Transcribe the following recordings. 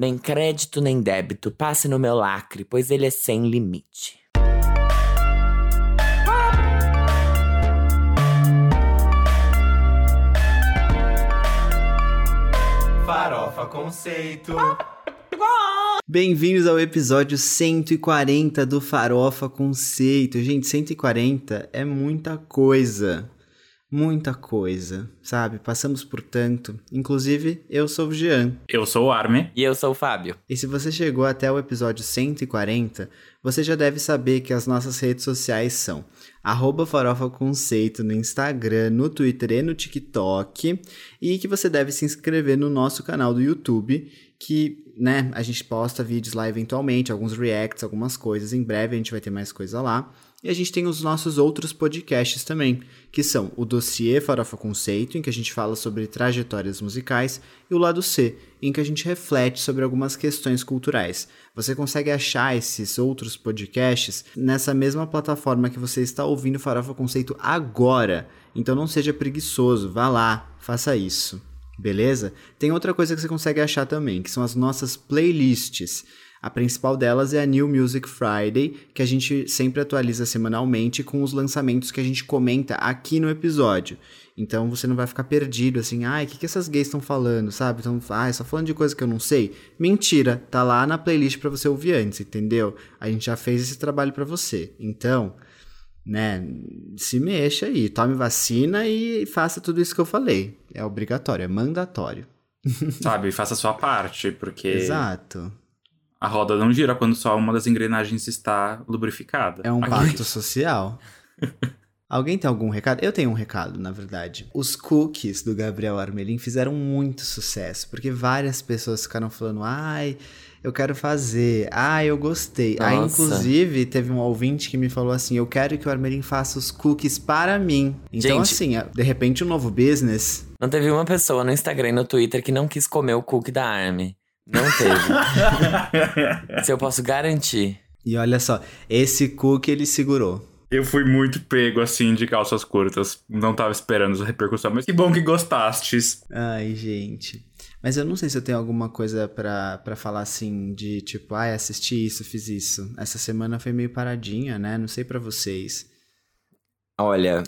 Nem crédito nem débito, passe no meu lacre, pois ele é sem limite. Farofa Conceito. Bem-vindos ao episódio 140 do Farofa Conceito. Gente, 140 é muita coisa. Muita coisa, sabe? Passamos por tanto. Inclusive, eu sou o Jean. Eu sou o Arme. E eu sou o Fábio. E se você chegou até o episódio 140, você já deve saber que as nossas redes sociais são arroba Farofa Conceito no Instagram, no Twitter e no TikTok. E que você deve se inscrever no nosso canal do YouTube, que, né, a gente posta vídeos lá eventualmente, alguns reacts, algumas coisas. Em breve a gente vai ter mais coisa lá. E a gente tem os nossos outros podcasts também, que são o Dossiê Farofa Conceito, em que a gente fala sobre trajetórias musicais, e o Lado C, em que a gente reflete sobre algumas questões culturais. Você consegue achar esses outros podcasts nessa mesma plataforma que você está ouvindo Farofa Conceito agora. Então não seja preguiçoso, vá lá, faça isso. Beleza? Tem outra coisa que você consegue achar também, que são as nossas playlists. A principal delas é a New Music Friday, que a gente sempre atualiza semanalmente com os lançamentos que a gente comenta aqui no episódio. Então você não vai ficar perdido assim, ai, o que, que essas gays estão falando, sabe? Então, ai, só falando de coisa que eu não sei. Mentira, tá lá na playlist para você ouvir antes, entendeu? A gente já fez esse trabalho para você. Então, né, se mexa aí, tome vacina e faça tudo isso que eu falei. É obrigatório, é mandatório. Sabe, faça a sua parte, porque. Exato. A roda não gira quando só uma das engrenagens está lubrificada. É um Aqui. pacto social. Alguém tem algum recado? Eu tenho um recado, na verdade. Os cookies do Gabriel Armelin fizeram muito sucesso, porque várias pessoas ficaram falando: ai, eu quero fazer, ai, eu gostei. Nossa. Aí, inclusive, teve um ouvinte que me falou assim: eu quero que o Armelin faça os cookies para mim. Então, Gente, assim, de repente, um novo business. Não teve uma pessoa no Instagram e no Twitter que não quis comer o cookie da Army. Não teve. Se eu posso garantir. E olha só, esse cookie ele segurou. Eu fui muito pego assim de calças curtas. Não tava esperando a repercussão, mas que bom que gostastes. Ai, gente. Mas eu não sei se eu tenho alguma coisa para falar assim de tipo, ai, ah, assisti isso, fiz isso. Essa semana foi meio paradinha, né? Não sei para vocês. Olha,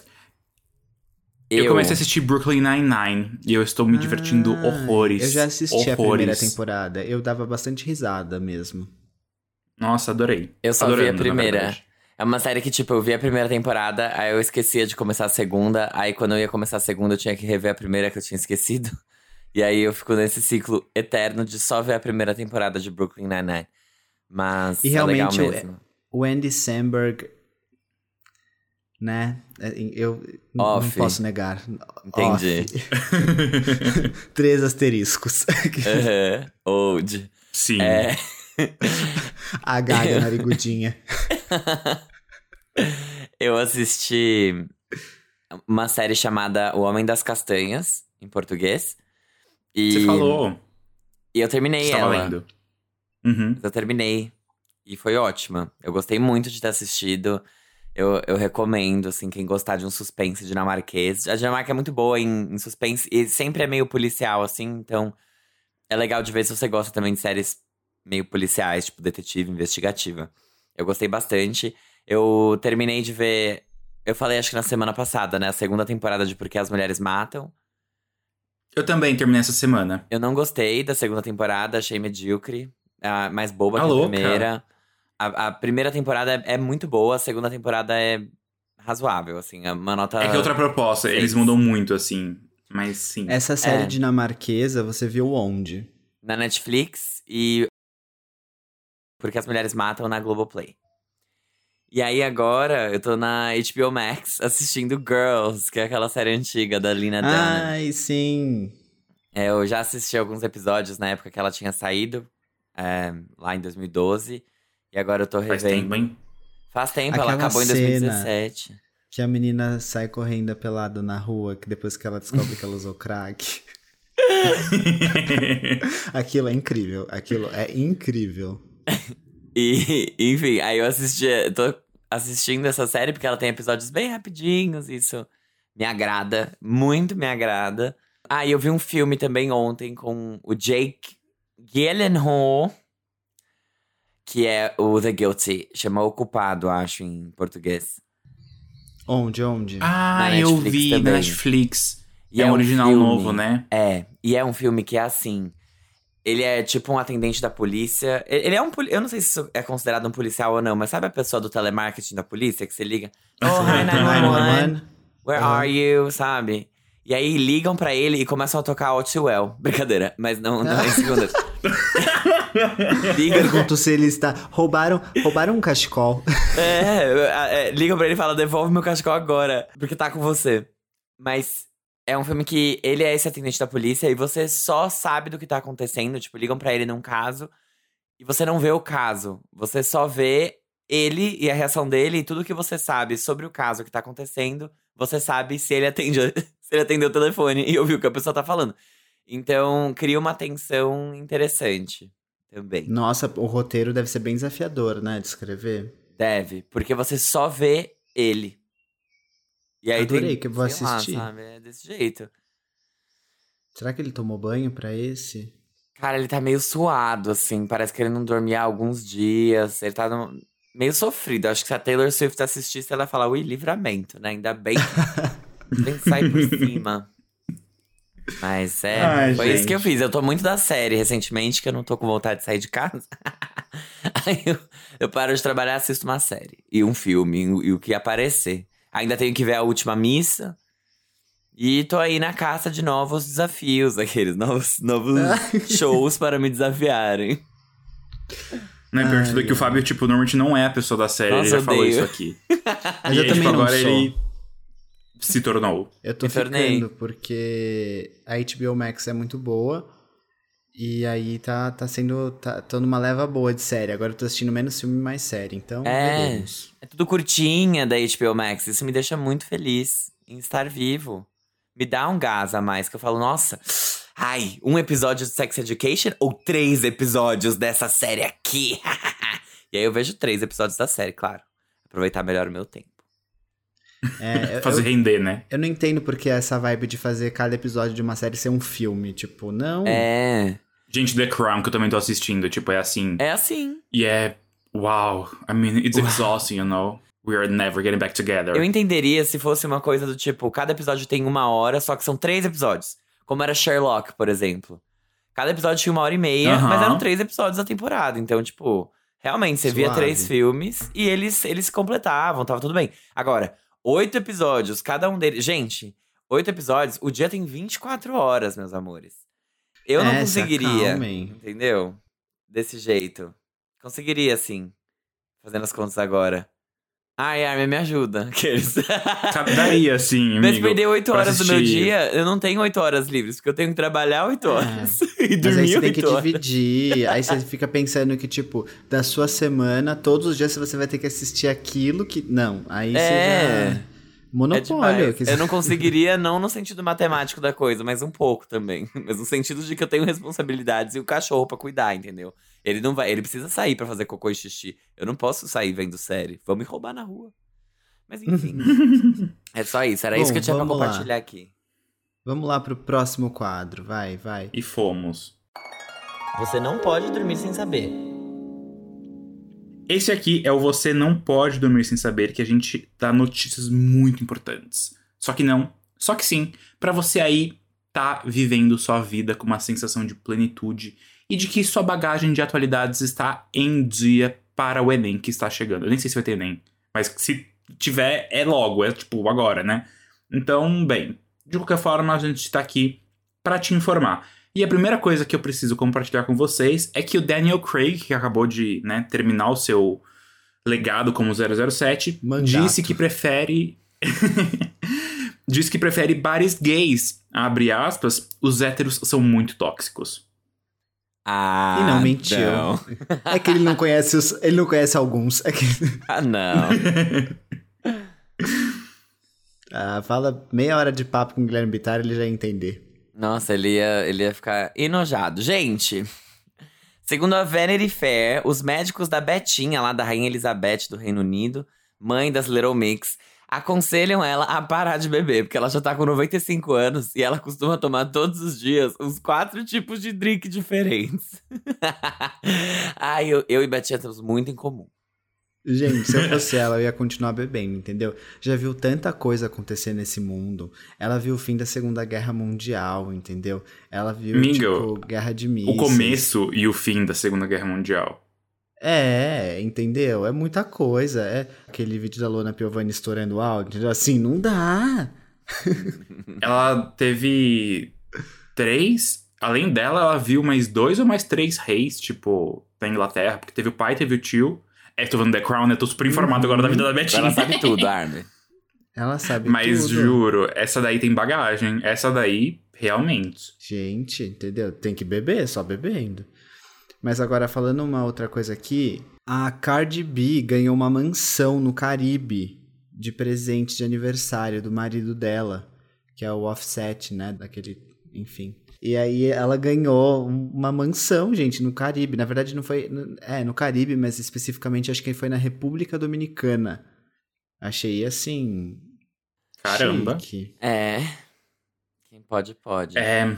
eu... eu, comecei a assistir Brooklyn Nine-Nine e eu estou me divertindo ah, horrores. Eu já assisti horrores. a primeira temporada. Eu dava bastante risada mesmo. Nossa, adorei. Eu só Adorando, vi a primeira. É uma série que, tipo, eu vi a primeira temporada, aí eu esquecia de começar a segunda. Aí quando eu ia começar a segunda, eu tinha que rever a primeira que eu tinha esquecido. E aí eu fico nesse ciclo eterno de só ver a primeira temporada de Brooklyn Nine-Nine. Mas e é realmente legal mesmo. o Andy Samberg né? É, eu Off. não posso negar. Entendi. Três asteriscos. uhum. Old. Sim. É. A gaga narigudinha. eu assisti uma série chamada O Homem das Castanhas, em português. E... Você falou. E eu terminei Você ela. Lendo. Uhum. Eu terminei. E foi ótima. Eu gostei muito de ter assistido. Eu, eu recomendo, assim, quem gostar de um suspense dinamarquês. A Dinamarca é muito boa em, em suspense e sempre é meio policial, assim, então é legal de ver se você gosta também de séries meio policiais, tipo detetive, investigativa. Eu gostei bastante. Eu terminei de ver. Eu falei, acho que na semana passada, né? A segunda temporada de Porque as Mulheres Matam. Eu também terminei essa semana. Eu não gostei da segunda temporada, achei medíocre. Mais boba que a louca. primeira. A, a primeira temporada é, é, muito boa, a segunda temporada é razoável, assim, é uma nota. É que outra proposta, seis. eles mudam muito, assim. Mas sim. Essa série é. dinamarquesa, você viu onde? Na Netflix e. Porque as mulheres matam na Globoplay. E aí agora eu tô na HBO Max assistindo Girls, que é aquela série antiga da Lina Dunham. Ai, sim. É, eu já assisti alguns episódios na época que ela tinha saído, é, lá em 2012. E agora eu tô revendo. Faz tempo, hein? Faz tempo, Aquela ela acabou em 2017. Que a menina sai correndo pelada na rua, que depois que ela descobre que ela usou crack. Aquilo é incrível. Aquilo é incrível. e, enfim, aí eu assisti. Tô assistindo essa série porque ela tem episódios bem rapidinhos. Isso me agrada. Muito me agrada. Ah, e eu vi um filme também ontem com o Jake Gyllenhaal, que é o The Guilty. Chama O Culpado, acho, em português. Onde, onde? Ah, Na eu Netflix vi também. na Netflix. E é um um original filme- novo, né? É, e é um filme que é assim. Ele é tipo um atendente da polícia. Ele é um. poli- Eu não sei se isso é considerado um policial ou não, mas sabe a pessoa do telemarketing da polícia que você liga? Oh, hi, 911. Where are you? Sabe? E aí ligam pra ele e começam a tocar All Too Well. Brincadeira, mas não, não é segunda. ligam, Pergunto se ele está. Roubaram, roubaram um cachecol. é, é, ligam pra ele e falam: devolve meu cachecol agora, porque tá com você. Mas é um filme que ele é esse atendente da polícia e você só sabe do que tá acontecendo. Tipo, ligam pra ele num caso e você não vê o caso. Você só vê ele e a reação dele e tudo que você sabe sobre o caso que tá acontecendo. Você sabe se ele atende, se ele atendeu o telefone e ouviu o que a pessoa tá falando. Então, cria uma tensão interessante também. Nossa, o roteiro deve ser bem desafiador, né? De escrever. Deve, porque você só vê ele. E aí Adorei tem, que eu vou sei lá, assistir. sabe? É desse jeito. Será que ele tomou banho pra esse? Cara, ele tá meio suado, assim. Parece que ele não dormia há alguns dias. Ele tá num- meio sofrido. Acho que se a Taylor Swift assistisse, ela ia falar, ui, livramento, né? Ainda bem que tem que sair por cima. Mas é, Ai, foi isso que eu gente. fiz. Eu tô muito da série recentemente, que eu não tô com vontade de sair de casa. Aí eu, eu paro de trabalhar e assisto uma série. E um filme, e, e o que aparecer. Ainda tenho que ver a última missa. E tô aí na caça de novos desafios, aqueles novos, novos shows para me desafiarem. É pior de tudo que o Fábio, tipo, normalmente não é a pessoa da série, Nossa, ele já eu falou odeio. isso aqui. Mas e eu aí, também tipo, não agora sou. ele se tornou. Eu tô Me tornei. ficando, porque a HBO Max é muito boa. E aí tá, tá sendo. Tá, tô numa leva boa de série. Agora eu tô assistindo menos filme e mais série. Então, É. veremos. É tudo curtinha da HBO Max. Isso me deixa muito feliz em estar vivo. Me dá um gás a mais, que eu falo, nossa, ai, um episódio de Sex Education ou três episódios dessa série aqui? e aí eu vejo três episódios da série, claro. Aproveitar melhor o meu tempo. É, eu, Fazer eu, render, né? eu não entendo porque essa vibe de fazer cada episódio de uma série ser um filme. Tipo, não. É, Gente, The Crown, que eu também tô assistindo, tipo, é assim. é assim. E é. Wow. I mean, it's exhausting, you know? We are never getting back together. Eu entenderia se fosse uma coisa do tipo, cada episódio tem uma hora, só que são três episódios. Como era Sherlock, por exemplo. Cada episódio tinha uma hora e meia, Aham. mas eram três episódios da temporada. Então, tipo, realmente, você via Suave. três filmes e eles, eles se completavam, tava tudo bem. Agora, oito episódios, cada um deles. Gente, oito episódios, o dia tem 24 horas, meus amores. Eu não É, se conseguiria. acalmem. Entendeu? Desse jeito. Conseguiria, sim. Fazendo as contas agora. Ai, Armin, me ajuda. Aqueles. Daria, amigo. Mas perder oito pra horas do meu dia, eu não tenho oito horas livres, porque eu tenho que trabalhar oito horas. e É. Mas aí dormir você tem que horas. dividir. aí você fica pensando que, tipo, da sua semana, todos os dias você vai ter que assistir aquilo que. Não, aí É. você já. É Monopólio. demais. que- Eu não conseguiria, não no sentido matemático da coisa, mas um pouco também. Mas no sentido de que eu tenho responsabilidades e o cachorro pra cuidar, entendeu? Ele não vai, ele precisa sair pra fazer cocô e xixi. Eu não posso sair vendo série. Vão me roubar na rua. Mas enfim. é só isso, era isso Bom, que eu tinha pra vamos lá. compartilhar aqui. Vamos lá pro próximo quadro. Vai, vai. E fomos. Você não pode dormir sem saber. Esse aqui é o Você Não Pode Dormir Sem Saber, que a gente dá notícias muito importantes. Só que não, só que sim, pra você aí tá vivendo sua vida com uma sensação de plenitude e de que sua bagagem de atualidades está em dia para o Enem que está chegando. Eu nem sei se vai ter Enem, mas se tiver, é logo, é tipo agora, né? Então, bem, de qualquer forma, a gente tá aqui pra te informar. E a primeira coisa que eu preciso compartilhar com vocês é que o Daniel Craig, que acabou de né, terminar o seu legado como 007, Mandato. disse que prefere. disse que prefere bares gays. Abre aspas, os héteros são muito tóxicos. Ah, E não mentiu. não. É que ele não conhece os. Ele não conhece alguns. É que... Ah, não. Ah, fala meia hora de papo com o Guilherme Bittar, ele já ia entender. Nossa, ele ia, ele ia ficar enojado. Gente, segundo a Vanity Fair, os médicos da Betinha, lá da Rainha Elizabeth do Reino Unido, mãe das Little Mix, aconselham ela a parar de beber, porque ela já tá com 95 anos e ela costuma tomar todos os dias uns quatro tipos de drink diferentes. Ai, eu, eu e Betinha temos muito em comum. Gente, se eu fosse ela, eu ia continuar bebendo, entendeu? Já viu tanta coisa acontecer nesse mundo. Ela viu o fim da Segunda Guerra Mundial, entendeu? Ela viu, Amigo, tipo, guerra de mísseis. O começo e o fim da Segunda Guerra Mundial. É, entendeu? É muita coisa. É aquele vídeo da Lona Piovani estourando áudio. entendeu? Assim, não dá. Ela teve três. Além dela, ela viu mais dois ou mais três reis, tipo, da Inglaterra. Porque teve o pai, teve o tio. É, tô vendo The Crown, né? Tô super informado agora da vida da Betinha. Ela sabe tudo, Armin. Ela sabe Mas tudo. juro, essa daí tem bagagem. Essa daí, realmente. Gente, entendeu? Tem que beber, só bebendo. Mas agora, falando uma outra coisa aqui, a Cardi B ganhou uma mansão no Caribe de presente de aniversário do marido dela, que é o Offset, né? Daquele. Enfim. E aí ela ganhou uma mansão, gente, no Caribe. Na verdade, não foi. É, no Caribe, mas especificamente acho que foi na República Dominicana. Achei assim. Caramba. chique. É. Quem pode, pode. É.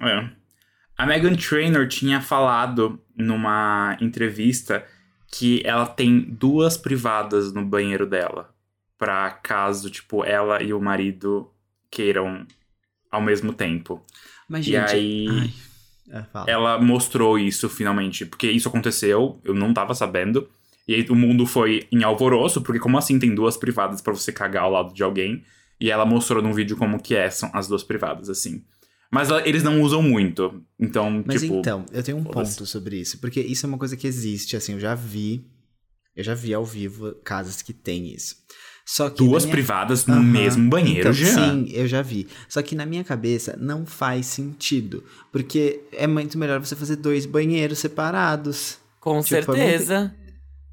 é. A Megan Trainor tinha falado numa entrevista que ela tem duas privadas no banheiro dela. Pra caso, tipo, ela e o marido queiram ao mesmo tempo. Mas, E gente. aí- ai, é. Ela mostrou isso finalmente, porque isso aconteceu, eu não tava sabendo. E aí o mundo foi em alvoroço, porque como assim tem duas privadas pra você cagar ao lado de alguém? E ela mostrou num vídeo como que é, são as duas privadas, assim. Mas ela- eles não usam muito, então, Mas tipo... então, eu tenho um ponto sobre isso, porque isso é uma coisa que existe, assim, eu já vi, eu já vi ao vivo casas que tem isso. Só que Duas minha- privadas no Aham. mesmo banheiro, então, já. Sim, eu já vi. Só que na minha cabeça não faz sentido, porque é muito melhor você fazer dois banheiros separados. Com Tipo, certeza.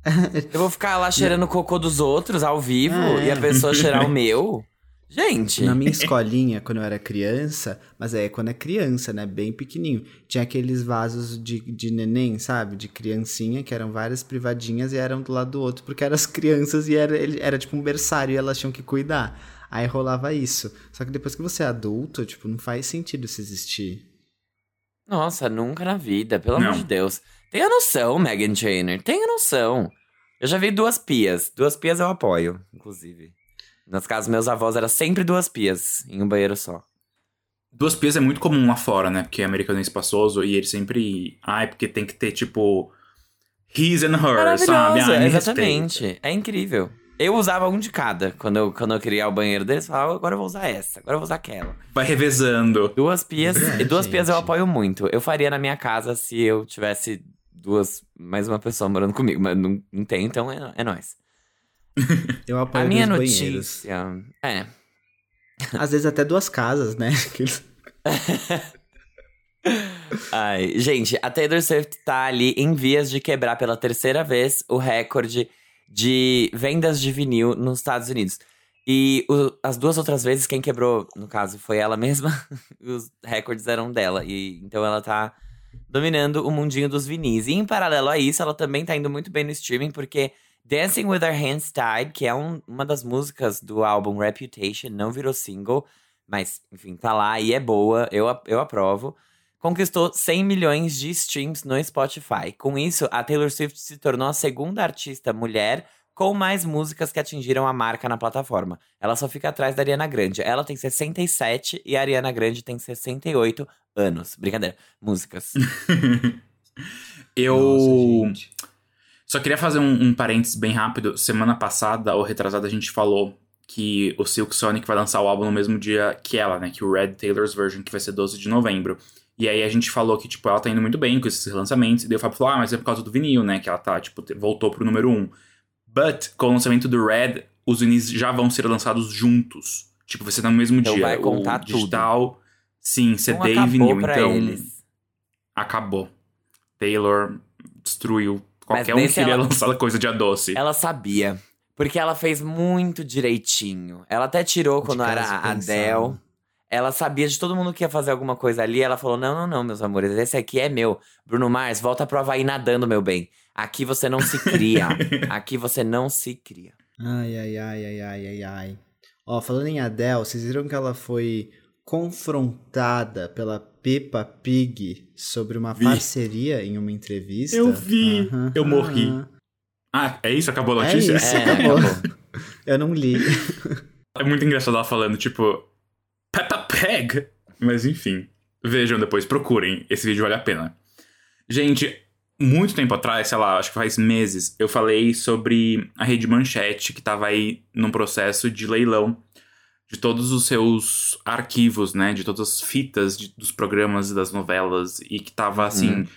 Eu vou ficar lá cheirando o cocô dos outros ao vivo É. e a pessoa cheirar o meu. Gente. Na minha escolinha, quando eu era criança, mas é quando é criança, né? Bem pequenininho. Tinha aqueles vasos de, de neném, sabe? De criancinha, que eram várias privadinhas e eram do lado do outro, porque eram as crianças e era, ele- era tipo um berçário e elas tinham que cuidar. Aí rolava isso. Só que depois que você é adulto, tipo, não faz sentido isso existir. Nossa, nunca na vida, pelo amor Não. de Deus. Tenha noção, Megan Trainor. Tenha noção. Eu já vi duas pias. Duas pias eu apoio, inclusive. Nas casas dos meus avós era sempre duas pias em um banheiro só. Duas pias é muito comum lá fora, né? Porque americano é espaçoso e eles sempre... Ai, porque tem que ter, tipo... His and her, sabe? Me exatamente. É incrível. Eu usava um de cada. Quando eu, quando eu queria o banheiro deles, eu falava, agora eu vou usar essa, agora eu vou usar aquela. Vai revezando. Duas pias, É, e duas pias eu apoio muito. Eu faria na minha casa se eu tivesse duas, mais uma pessoa morando comigo, mas não, não tem, então é, é nóis. Eu apoio A minha dois banheiros. notícia. É. Às vezes até duas casas, né? Aqueles- Ai, gente, a Taylor Swift tá ali em vias de quebrar pela terceira vez o recorde de vendas de vinil nos Estados Unidos. E o- as duas outras vezes, quem quebrou, no caso, foi ela mesma. Os recordes eram dela. E então ela tá dominando o mundinho dos vinis. E em paralelo a isso, ela também tá indo muito bem no streaming, porque Dancing with Our Hands Tied, que é um- uma das músicas do álbum Reputation, não virou single, mas enfim, tá lá e é boa, eu, eu aprovo. Conquistou 100 milhões de streams no Spotify. Com isso, a Taylor Swift se tornou a segunda artista mulher com mais músicas que atingiram a marca na plataforma. Ela só fica atrás da Ariana Grande. Ela tem 67 e a Ariana Grande tem 68 anos. Brincadeira. Músicas. Eu Nossa, gente. Só queria fazer um, um parênteses bem rápido. Semana passada, ou retrasada, a gente falou que o Silk Sonic vai lançar o álbum no mesmo dia que ela, né? Que o Red Taylor's Version, que vai ser 12 de novembro. E aí a gente falou que, tipo, ela tá indo muito bem com esses lançamentos. E daí o Fábio falou, ah, mas é por causa do vinil, né? Que ela tá, tipo, voltou pro número 1. But, com o lançamento do Red, os vinis já vão ser lançados juntos. Tipo, vai ser no mesmo Então dia. vai contar o digital, sim, CD Então e vinil. Então, eles. acabou. Taylor destruiu. Qualquer um queria ela- lançar coisa de doce. Ela sabia. Porque ela fez muito direitinho. Ela até tirou De quando era a. Adele. Ela sabia de todo mundo que ia fazer alguma coisa ali. Ela falou: não, não, não, meus amores, esse aqui é meu. Bruno Mars, volta pro Havaí nadando, meu bem. Aqui você não se cria. Aqui você não se cria. Ai, ai, ai, ai, ai, ai, ai. Ó, falando em Adele, vocês viram que ela foi confrontada pela Peppa Pig sobre uma Vi. parceria em uma entrevista? Eu vi, Aham, eu morri. aham. Ah, é isso? Acabou a É notícia? isso, É, acabou. acabou. Eu não li. É muito engraçado ela falando, tipo, Peppa Pig. Mas enfim, vejam depois, procurem. Esse vídeo vale a pena. Gente, muito tempo atrás, sei lá, acho que faz meses, eu falei sobre a Rede Manchete, que tava aí num processo de leilão de todos os seus arquivos, né? De todas as fitas de- dos programas e das novelas, e que tava assim. Uhum.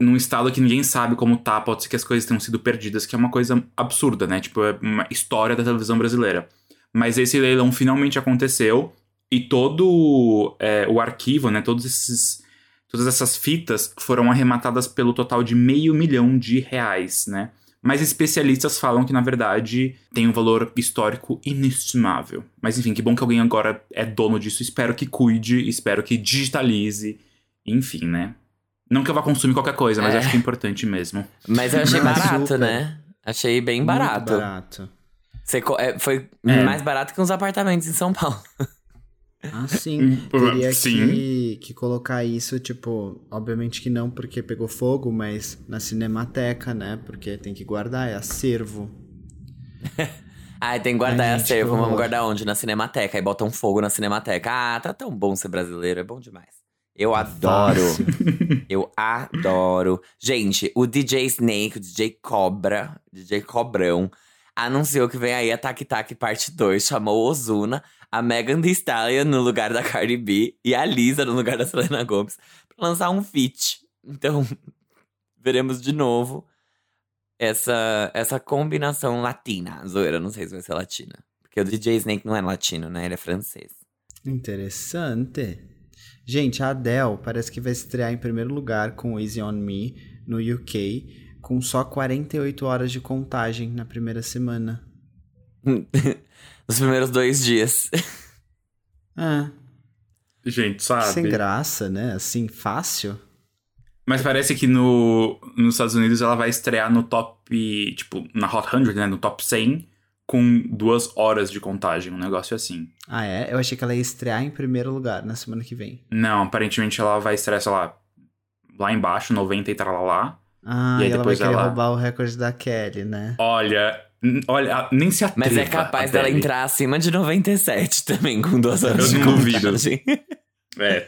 Num estado que ninguém sabe como tá, pode ser que as coisas tenham sido perdidas, que é uma coisa absurda, né? Tipo, é uma história da televisão brasileira. Mas esse leilão finalmente aconteceu e todo é, o arquivo, né? Todos esses, todas essas fitas foram arrematadas pelo total de meio milhão de reais, né? Mas especialistas falam que, na verdade, tem um valor histórico inestimável. Mas enfim, que bom que alguém agora é dono disso. Espero que cuide, espero que digitalize. Enfim, né? Não que eu vá consumir qualquer coisa, mas É. acho que é importante mesmo. Mas eu achei Não, barato, super. né? Achei bem Muito barato. barato. Você é, foi É. mais barato que uns apartamentos em São Paulo. Ah, sim. Hum, Teria sim. que, que colocar isso, tipo, obviamente que não porque pegou fogo, mas na cinemateca, né? Porque tem que guardar, é acervo. Ai, tem que guardar Ai, a gente, Vamos guardar onde? Na Cinemateca. Aí botam fogo na Cinemateca. Ah, tá tão bom ser brasileiro. É bom demais. Eu adoro. Eu adoro. Gente, o DJ Snake, o DJ Cobra, DJ Cobrão, anunciou que vem aí a Tac Tac Parte 2. Chamou Ozuna, a Megan Thee Stallion no lugar da Cardi B e a Lisa no lugar da Selena Gomez pra lançar um feat. Então, veremos de novo essa, essa combinação latina. Zoeira, não sei se vai ser latina. Porque o DJ Snake não é latino, né? Ele é francês. Interessante. Gente, a Adele parece que vai estrear em primeiro lugar com Easy On Me no UK, com só 48 horas de contagem na primeira semana. Nos primeiros dois dias. Ah, Gente, sabe? sem graça, né? Assim, fácil. Mas parece que no, nos Estados Unidos ela vai estrear no top, tipo, na Hot 100, né? No top 100, com duas horas de contagem, um negócio assim. Ah, é? Eu achei que ela ia estrear em primeiro lugar na semana que vem. Não, aparentemente ela vai estrear, sei lá, lá embaixo, 90 e tralalá. Ah, E e, aí ela vai depois querer ela- roubar o recorde da Kelly, né? Olha, olha, nem se atreva. Mas é capaz dela entrar acima de 97 também, com duas horas Eu de não duvido. É,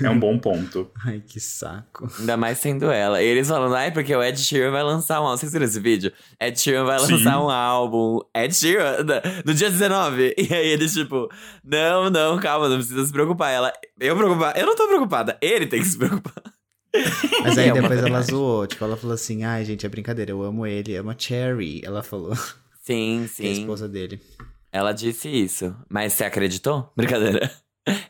é um bom ponto. Ai, que saco. Ainda mais sendo ela. E eles falando, ai, porque o Ed Sheeran vai lançar um álbum. Vocês viram esse vídeo? Ed Sheeran vai Sim. lançar um álbum. Ed Sheeran, do dia 19. E aí eles, tipo, não, não, calma, não precisa se preocupar. Ela, eu preocupar? Eu não tô preocupada. Ele tem que se preocupar. Mas aí É depois ela zoou. Tipo, ela falou assim: ai, gente, é brincadeira, eu amo ele, amo a Cherry. Ela falou, Sim, que é a sim. esposa dele. Ela disse isso. Mas você acreditou? Brincadeira.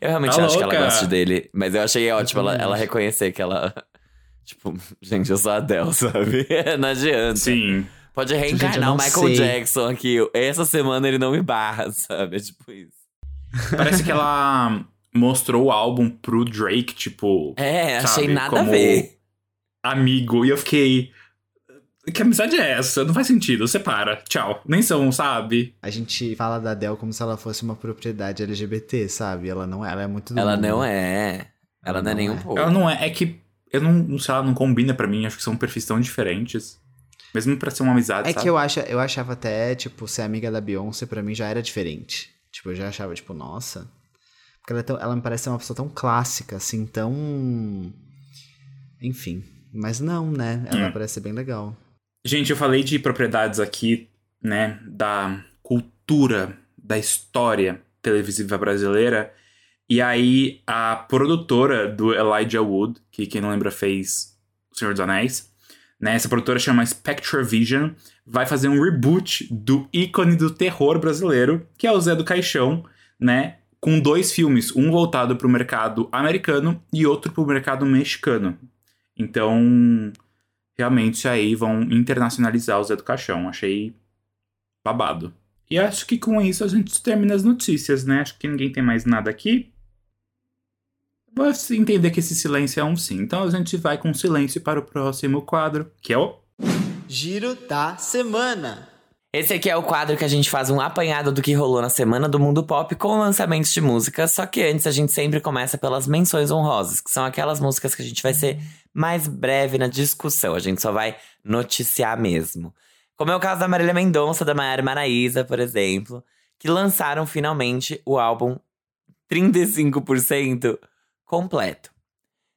Eu realmente Tá acho que louca. ela gosta dele. Mas eu achei ótimo ela, ela reconhecer que ela. Tipo, gente, eu sou a Adele, sabe? Não adianta. Sim. Pode Gente, reencarnar não o Michael sei. Jackson aqui. Essa semana ele não me barra, sabe? É tipo isso. Parece que ela mostrou o álbum pro Drake, tipo, É, achei Sabe, nada a como- ver. amigo. E eu fiquei. Que amizade é essa? Não faz sentido. Separa. Tchau. Nem são, sabe? A gente fala da Adele como se ela fosse uma propriedade LGBT, sabe? Ela não é, ela é muito do Ela mundo. não é. Ela, Ela não é não nem um é. pouco. Ela não é. É que. Eu não, não sei, ela não combina pra mim. Acho que são perfis tão diferentes. Mesmo pra ser uma amizade. É sabe? que eu, acha, eu achava até, tipo, ser amiga da Beyoncé pra mim já era diferente. Tipo, eu já achava, tipo, nossa. Porque ela, é tão- ela me parece ser uma pessoa tão clássica, assim, tão. Enfim. Mas não, né? Ela Hum. parece ser bem legal. Gente, eu falei de propriedades aqui, né? Da cultura, da história televisiva brasileira. E aí, a produtora do Elijah Wood, que quem não lembra fez O Senhor dos Anéis, né? Essa produtora chama Spectre Vision, vai fazer um reboot do ícone do terror brasileiro, que é o Zé do Caixão, né? Com dois filmes, um voltado para o mercado americano e outro para o mercado mexicano. Então, realmente aí vão internacionalizar o Zé do Caixão. Achei babado. E acho que com isso a gente termina as notícias, né? Acho que ninguém tem mais nada aqui. Vou entender que esse silêncio é um sim. Então a gente vai com silêncio para o próximo quadro, que é o. Giro da semana. Esse aqui é o quadro que a gente faz um apanhado do que rolou na semana do mundo pop com lançamentos de música, só que antes a gente sempre começa pelas menções honrosas, que são aquelas músicas que a gente vai ser mais breve na discussão, a gente só vai noticiar mesmo. Como é o caso da Marília Mendonça, da Maiara Maraíza, por exemplo, que lançaram finalmente o álbum 35% completo.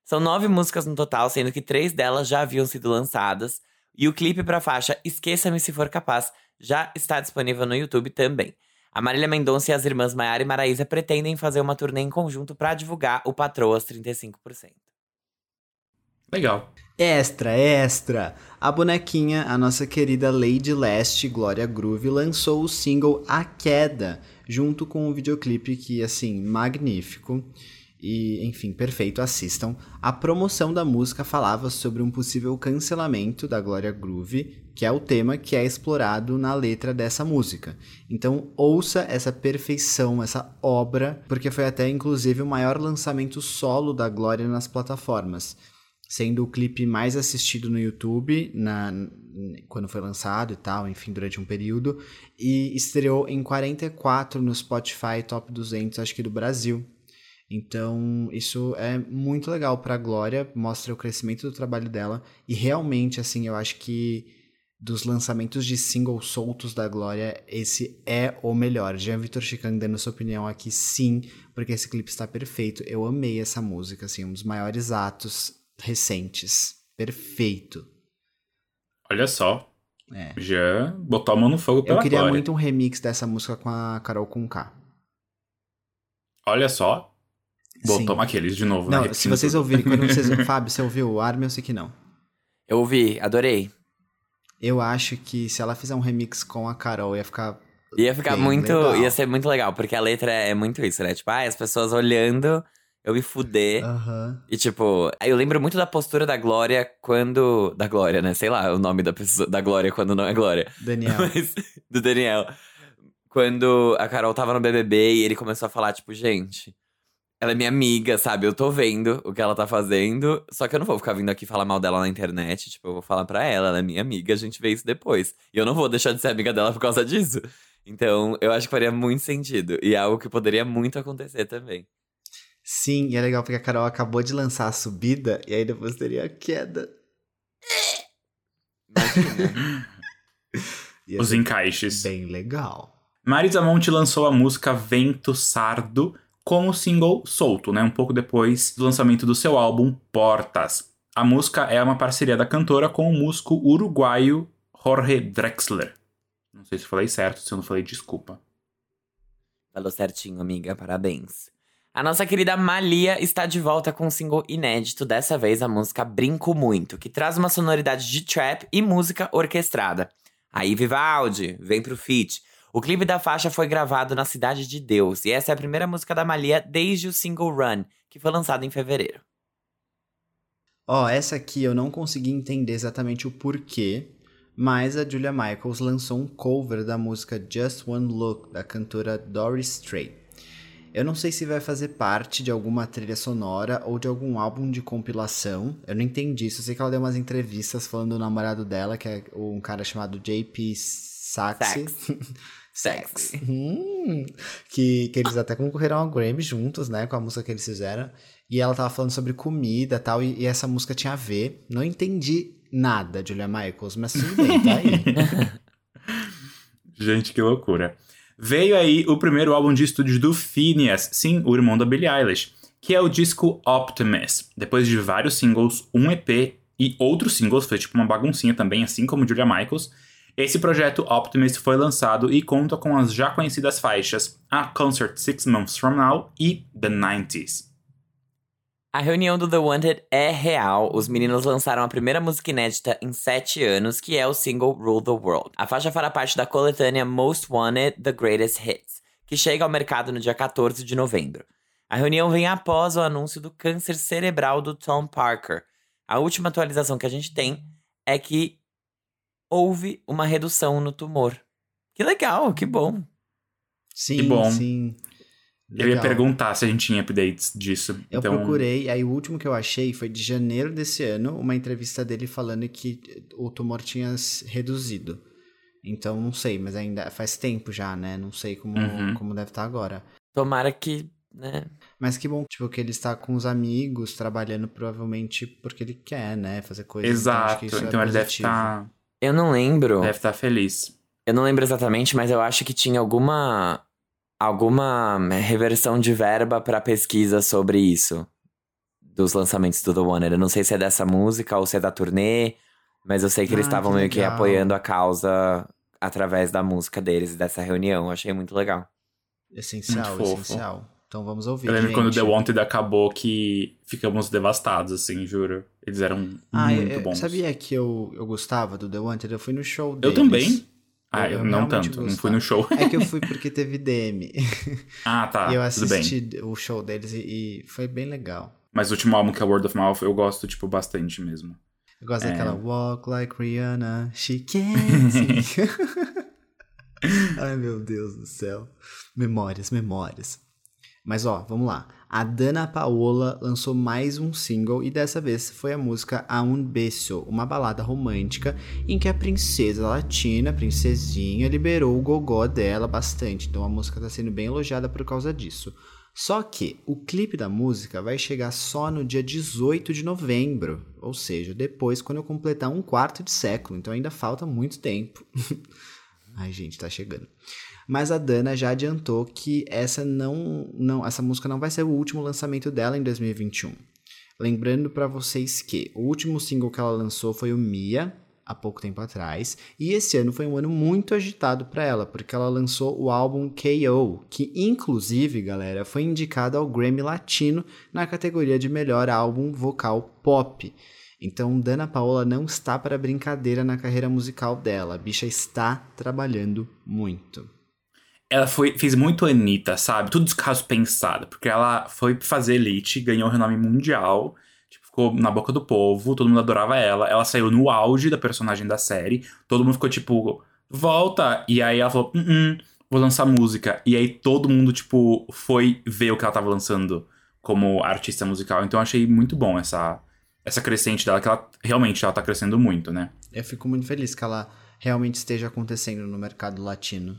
São nove músicas no total, sendo que três delas já haviam sido lançadas, e o clipe para a faixa Esqueça-me Se For Capaz já está disponível no YouTube também. A Marília Mendonça e as irmãs Maiara e Maraísa pretendem fazer uma turnê em conjunto para divulgar o Patroas 35%. Legal. Extra, extra! A bonequinha, a nossa querida Lady Leste, Glória Groove, lançou o single A Queda, junto com um videoclipe que, assim, magnífico. E, enfim, perfeito, assistam. A promoção da música falava sobre um possível cancelamento da Glória Groove, que é o tema que é explorado na letra dessa música. Então, ouça essa perfeição, essa obra, porque foi até inclusive o maior lançamento solo da Glória nas plataformas, sendo o clipe mais assistido no YouTube na, quando foi lançado e tal, enfim, durante um período, e estreou em 44 no Spotify Top 200, acho que do Brasil. Então, isso é muito legal para a Glória, mostra o crescimento do trabalho dela e realmente assim, eu acho que dos lançamentos de singles soltos da Glória, esse é o melhor. Jean Vitor Chicang dando sua opinião aqui, sim, porque esse clipe está perfeito. Eu amei essa música, assim, um dos maiores atos recentes. Perfeito. Olha só. É. Já botou a mão no fogo pela Eu queria Glória. muito um remix dessa música com a Carol Conká. Olha só. Bom, Sim. toma aqueles de novo. né? Não, se Repetindo vocês ouvirem, quando vocês. Fábio, você ouviu o Armin? Eu sei que não. Eu ouvi, adorei. Eu acho que se ela fizer um remix com a Carol, ia ficar. Ia ficar muito. legal. Ia ser muito legal, porque a letra é muito isso, né? Tipo, ah, as pessoas olhando, eu me fuder. Aham. E tipo, eu lembro muito da postura da Glória quando. Da Glória, né? Sei lá o nome da pessoa. Da Glória quando não é Glória. Daniel. Mas, do Daniel. Quando a Carol tava no BBB e ele começou a falar, tipo, gente, ela é minha amiga, sabe? Eu tô vendo o que ela tá fazendo, só que eu não vou ficar vindo aqui falar mal dela na internet. Tipo, eu vou falar pra ela, ela é minha amiga, a gente vê isso depois. E eu não vou deixar de ser amiga dela por causa disso. Então, eu acho que faria muito sentido. E é algo que poderia muito acontecer também. Sim, e é legal porque a Carol acabou de lançar a subida e aí depois teria a queda. Imagina. Os encaixes. Bem legal. Marisa Monte lançou a música Vento Sardo como single solto, né? Um pouco depois do lançamento do seu álbum Portas. A música é uma parceria da cantora com o músico uruguaio Jorge Drexler. Não sei se eu falei certo, se eu não falei, desculpa. Falou certinho, amiga. Parabéns. A nossa querida Malia está de volta com um single inédito, dessa vez a música Brinco Muito, que traz uma sonoridade de trap e música orquestrada. Aí, Vivaldi, vem pro feat. O clipe da faixa foi gravado na Cidade de Deus, e essa é a primeira música da Malia desde o single Run, que foi lançado em fevereiro. Ó, essa aqui eu não consegui entender exatamente o porquê, mas a Julia Michaels lançou um cover da música Just One Look, da cantora Doris Stray. Eu não sei se vai fazer parte de alguma trilha sonora ou de algum álbum de compilação. Eu não entendi isso. Eu sei que ela deu umas entrevistas falando do namorado dela, que é um cara chamado JP Saxe. Sexy. Hum, que, que eles até concorreram ao Grammy juntos, né? Com a música que eles fizeram. E ela tava falando sobre comida tal, e, e essa música tinha a ver. Não entendi nada, Julia Michaels, mas tudo bem, tá aí. Gente, que loucura. Veio aí o primeiro álbum de estúdio do Phineas, sim, o irmão da Billie Eilish, que é o disco Optimus. Depois de vários singles, um EP e outros singles, foi tipo uma baguncinha também, assim como Julia Michaels. Esse projeto Optimus foi lançado e conta com as já conhecidas faixas A Concert Six Months From Now e The 90s. A reunião do The Wanted é real. Os meninos lançaram a primeira música inédita em sete anos, que é o single Rule the World. A faixa fará parte da coletânea Most Wanted The Greatest Hits, que chega ao mercado no dia 14 de novembro. A reunião vem após o anúncio do câncer cerebral do Tom Parker. A última atualização que a gente tem é que houve uma redução no tumor. Que legal, que bom. Sim, Que bom. sim. Eu ia Legal. perguntar se a gente tinha updates disso. Eu então, procurei, aí o último que eu achei foi de janeiro desse ano, uma entrevista dele falando que o tumor tinha reduzido. Então não sei, mas ainda faz tempo já, né? Não sei como, Uhum. como deve estar agora. Tomara que, né? Mas que bom, tipo, que ele está com os amigos, trabalhando provavelmente porque ele quer, né? Fazer coisas. então acho Exato. que isso é Então ele deve estar Eu não lembro. deve estar feliz. Eu não lembro exatamente, mas eu acho que tinha alguma alguma reversão de verba pra pesquisa sobre isso dos lançamentos do The Wanted. Eu não sei se é dessa música ou se é da turnê, mas eu sei que eles Ah, estavam que meio que apoiando a causa através da música deles e dessa reunião. Eu achei muito legal. Essencial, Muito fofo. essencial. Então vamos ouvir. Eu lembro gente. quando The Wanted acabou que ficamos devastados, assim, juro. Eles eram Ah, muito eu, bons. sabia que eu, eu gostava do The Wanted? Eu fui no show Eu deles. também. Ah, Eu- eu, eu não tanto. Não gostava. fui no show. É que eu fui porque teve DM. ah, tá. e eu assisti o show deles e, e foi bem legal. Mas o último álbum, que é Word of Mouth, eu gosto, tipo, bastante mesmo. Eu gosto É. daquela Walk Like Rihanna, She Can Sing. Ai, meu Deus do céu. Memórias, memórias. Mas ó, vamos lá. A Dana Paola lançou mais um single e dessa vez foi a música A Un Beso, uma balada romântica em que a princesa latina, a princesinha, liberou o gogó dela bastante. Então a música está sendo bem elogiada por causa disso. Só que o clipe da música vai chegar só no dia 18 de novembro, ou seja, depois quando eu completar um quarto de século, então ainda falta muito tempo. Ai, gente, tá chegando. Mas a Dana já adiantou que essa não, não, essa música não vai ser o último lançamento dela em 2021. Lembrando pra vocês que o último single que ela lançou foi o Mia, há pouco tempo atrás, e esse ano foi um ano muito agitado pra ela, porque ela lançou o álbum KO, que inclusive, galera, foi indicado ao Grammy Latino na categoria de melhor álbum vocal pop. Então, Dana Paola não está para brincadeira na carreira musical dela. A bicha está trabalhando muito. Ela foi, fez muito Anitta, sabe? Tudo descaso pensado. Porque ela foi fazer Elite, ganhou renome mundial. Tipo, ficou na boca do povo, todo mundo adorava ela. Ela saiu no auge da personagem da série. Todo mundo ficou tipo, volta! E aí ela falou, "Hum, hum, vou lançar música. E aí todo mundo, tipo, foi ver o que ela tava lançando como artista musical. Então eu achei muito bom essa, essa crescente dela, que ela realmente ela tá crescendo muito, né? Eu fico muito feliz que ela realmente esteja acontecendo no mercado latino.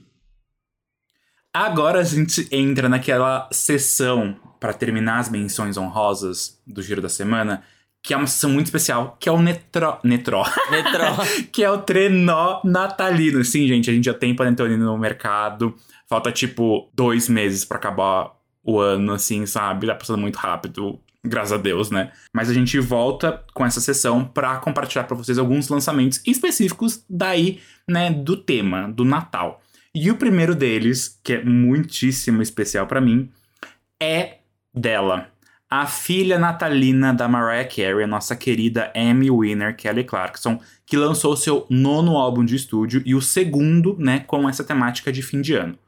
Agora a gente entra naquela sessão para terminar as menções honrosas do Giro da Semana, que é uma sessão muito especial, que é o Netró. Netró. Metrô. que é o trenó natalino. Sim, gente, a gente já tem panetone no mercado. Falta, tipo, dois meses para acabar o ano, assim, sabe? Tá passando muito rápido, graças a Deus, né? Mas a gente volta com essa sessão para compartilhar para vocês alguns lançamentos específicos daí, né, do tema, do Natal. E o primeiro deles, que é muitíssimo especial para mim, é dela. A filha natalina da Mariah Carey, a nossa querida Emmy Winner Kelly Clarkson, que lançou seu nono álbum de estúdio e o segundo, né, com essa temática de fim de ano.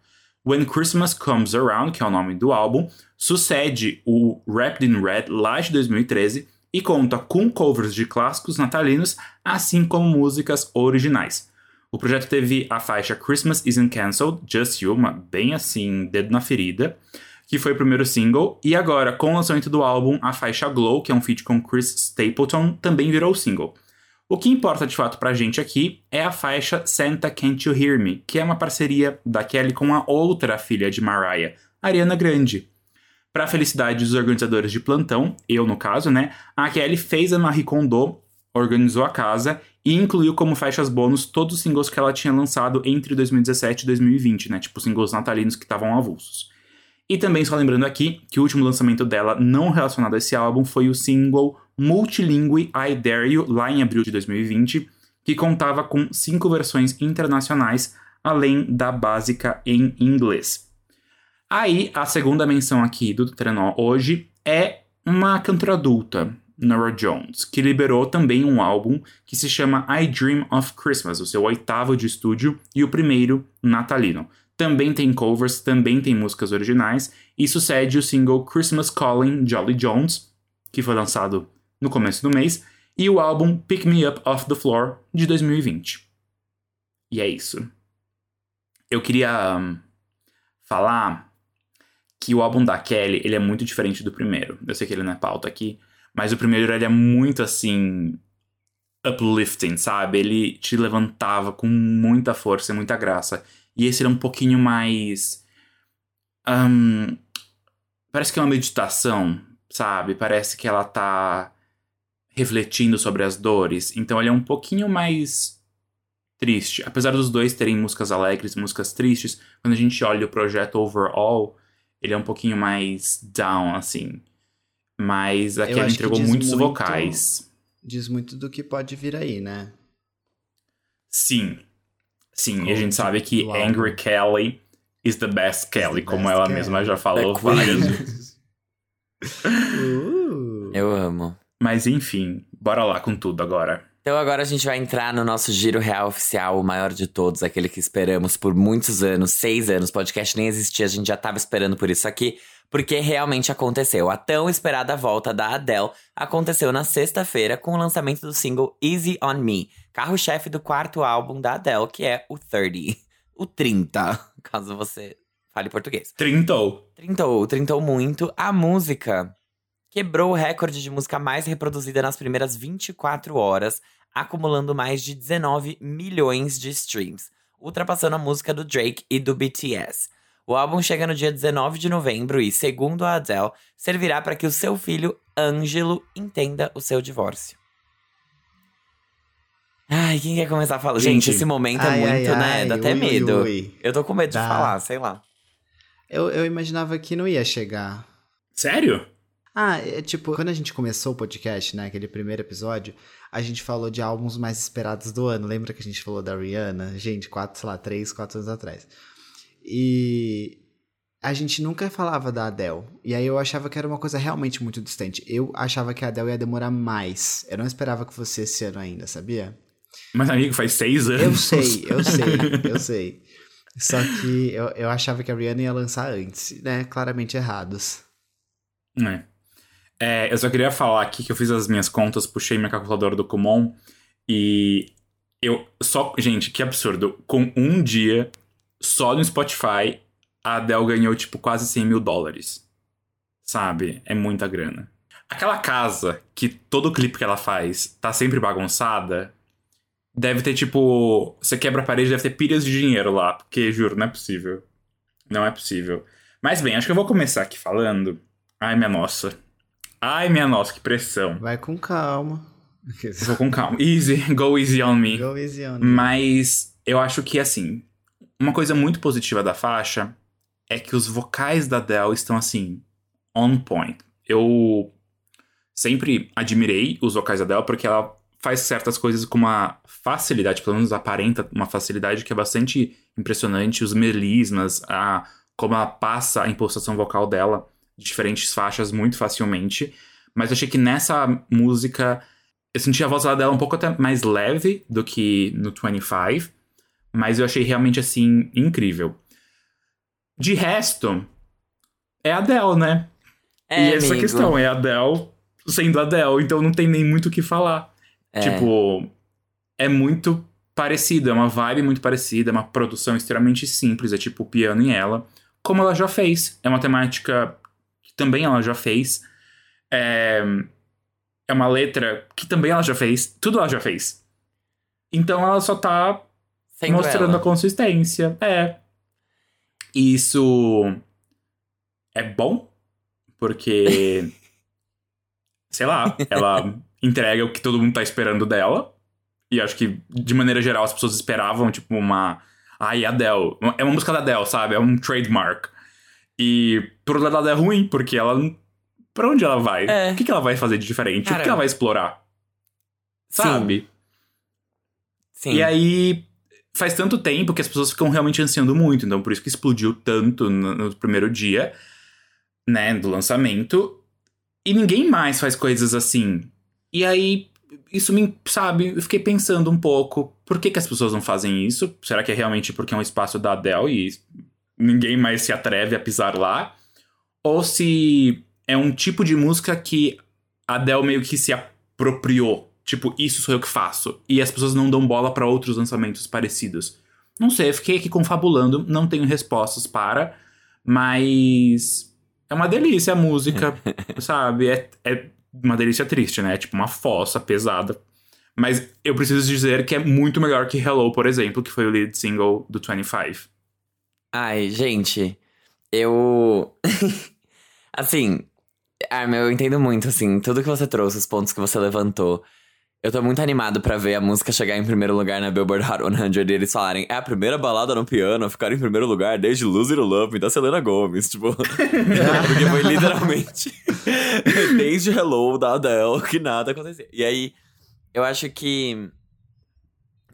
When Christmas Comes Around, que é o nome do álbum, sucede o Wrapped in Red lá de 2013 e conta com covers de clássicos natalinos, assim como músicas originais. O projeto teve a faixa Christmas Isn't Cancelled, Just You, uma bem assim, dedo na ferida, que foi o primeiro single, e agora, com o lançamento do álbum, a faixa Glow, que é um feat com Chris Stapleton, também virou single. O que importa de fato pra gente aqui é a faixa Santa Can't You Hear Me, que é uma parceria da Kelly com a outra filha de Mariah, Ariana Grande. Para a felicidade dos organizadores de plantão, eu no caso, né, a Kelly fez a Marie Kondo, organizou a casa e incluiu como faixas bônus todos os singles que ela tinha lançado entre 2017 e 2020, né, tipo singles natalinos que estavam avulsos. E também só lembrando aqui que o último lançamento dela não relacionado a esse álbum foi o single Multilingue I Dare You, lá em abril de 2020, que contava com cinco versões internacionais, além da básica em inglês. Aí, a segunda menção aqui do Trenó hoje é uma cantora adulta, Nora Jones, que liberou também um álbum que se chama I Dream of Christmas, o seu oitavo de estúdio e o primeiro natalino. Também tem covers, também tem músicas originais e sucede o single Christmas Calling Jolly Jones, que foi lançado no começo do mês, e o álbum Pick Me Up Off the Floor de 2020. E é isso. Eu queria um, falar que o álbum da Kelly ele é muito diferente do primeiro. Eu sei que ele não é pauta aqui, mas o primeiro ele é muito assim uplifting, sabe? Ele te levantava com muita força e muita graça. E esse era um pouquinho mais. Um, parece que é uma meditação, sabe? Parece que ela tá refletindo sobre as dores. Então ele é um pouquinho mais triste. Apesar dos dois terem músicas alegres, músicas tristes, quando a gente olha o projeto overall, ele é um pouquinho mais down, assim. Mas aqui ele entregou muitos muito, vocais. Diz muito do que pode vir aí, né? Sim. Sim, como e a gente sabe que Angry Kelly is the best Kelly, the como best ela Kelly. mesma já falou várias vezes. uh. Eu amo. Mas enfim, bora lá com tudo agora. Então agora a gente vai entrar no nosso giro real oficial, o maior de todos, aquele que esperamos por muitos anos, seis anos. O podcast nem existia, a gente já tava esperando por isso aqui, porque realmente aconteceu. A tão esperada volta da Adele aconteceu na sexta-feira com o lançamento do single Easy on Me, carro-chefe do quarto álbum da Adele, que é o 30. O 30, caso você fale português. Trintou. Trintou, trintou muito. A música quebrou o recorde de música mais reproduzida nas primeiras 24 horas, acumulando mais de 19 milhões de streams, ultrapassando a música do Drake e do BTS. O álbum chega no dia 19 de novembro e, segundo a Adele, servirá para que o seu filho, Ângelo, entenda o seu divórcio. Ai, quem quer começar a falar? Gente, Gente esse momento é ai, é muito, ai, né? Ai, Dá até ui, medo. Ui. Eu tô com medo de falar, sei lá. Eu, eu imaginava que não ia chegar. Sério? Ah, é tipo, quando a gente começou o podcast, né, aquele primeiro episódio, a gente falou de álbuns mais esperados do ano. Lembra que a gente falou da Rihanna? Gente, quatro, sei lá, três, quatro anos atrás. E a gente nunca falava da Adele. E aí eu achava que era uma coisa realmente muito distante. Eu achava que a Adele ia demorar mais. Eu não esperava que fosse esse ano ainda, sabia? Mas, amigo, faz seis anos. Eu sei, eu sei, eu sei. Só que eu, eu achava que a Rihanna ia lançar antes, né? Claramente errados. É. É, eu só queria falar aqui que eu fiz as minhas contas, puxei minha calculadora do Kumon e eu só. Gente, que absurdo. Com um dia, só no Spotify, a Adele ganhou, tipo, quase 100 mil dólares. Sabe? É muita grana. Aquela casa que todo clipe que ela faz tá sempre bagunçada, deve ter, tipo. Você quebra a parede, deve ter pilhas de dinheiro lá. Porque, juro, não é possível. Não é possível. Mas bem, acho que eu vou começar aqui falando. Ai, minha nossa. Ai, minha nossa, que pressão. Vai com calma. Vou com calma. Easy, go easy on me. Go easy on me. Mas eu acho que, assim, uma coisa muito positiva da faixa é que os vocais da Adele estão, assim, on point. Eu sempre admirei os vocais da Adele porque ela faz certas coisas com uma facilidade, pelo menos aparenta uma facilidade que é bastante impressionante. Os melismas, a, como ela passa a impulsação vocal dela diferentes faixas muito facilmente. Mas eu achei que nessa música eu senti a voz dela um pouco até mais leve do que no 25. Mas eu achei realmente assim incrível. De resto, é a Adele, né? É, e essa amigo. questão, é a Adele sendo a Adele, então não tem nem muito o que falar. É. Tipo, é muito parecido, é uma vibe muito parecida, é uma produção extremamente simples, é tipo o piano em ela, como ela já fez. É uma temática também ela já fez. É, é uma letra que também ela já fez. Tudo ela já fez. Então ela só tá Sendo mostrando ela. a consistência. É. Isso é bom, porque. sei lá, ela entrega o que todo mundo tá esperando dela. E acho que, de maneira geral, as pessoas esperavam, tipo, uma. Ai, Adele. É uma música da Adele, sabe? É um trademark. E por outro lado é ruim, porque ela. Pra onde ela vai? É. O que, que ela vai fazer de diferente? Cara, o que ela vai explorar? Sabe? Sim. E aí. Faz tanto tempo que as pessoas ficam realmente ansiando muito. Então, por isso que explodiu tanto no, no primeiro dia, né, do lançamento. E ninguém mais faz coisas assim. E aí, isso me, sabe, eu fiquei pensando um pouco, por que, que as pessoas não fazem isso? Será que é realmente porque é um espaço da Adele e ninguém mais se atreve a pisar lá, ou se é um tipo de música que a Adele meio que se apropriou. Tipo, isso sou eu que faço. E as pessoas não dão bola para outros lançamentos parecidos. Não sei, eu fiquei aqui confabulando, não tenho respostas para, mas é uma delícia a música, sabe? É, é uma delícia triste, né? É tipo uma fossa pesada. Mas eu preciso dizer que é muito melhor que Hello, por exemplo, que foi o lead single do 25. Ai, gente, eu. assim, Armin, eu entendo muito, assim, tudo que você trouxe, os pontos que você levantou. Eu tô muito animado para ver a música chegar em primeiro lugar na Billboard Hot 100 e eles falarem é a primeira balada no piano a ficar em primeiro lugar desde Lose It Love da Selena Gomez, tipo. porque foi literalmente desde Hello da Adele que nada acontecia. E aí, eu acho que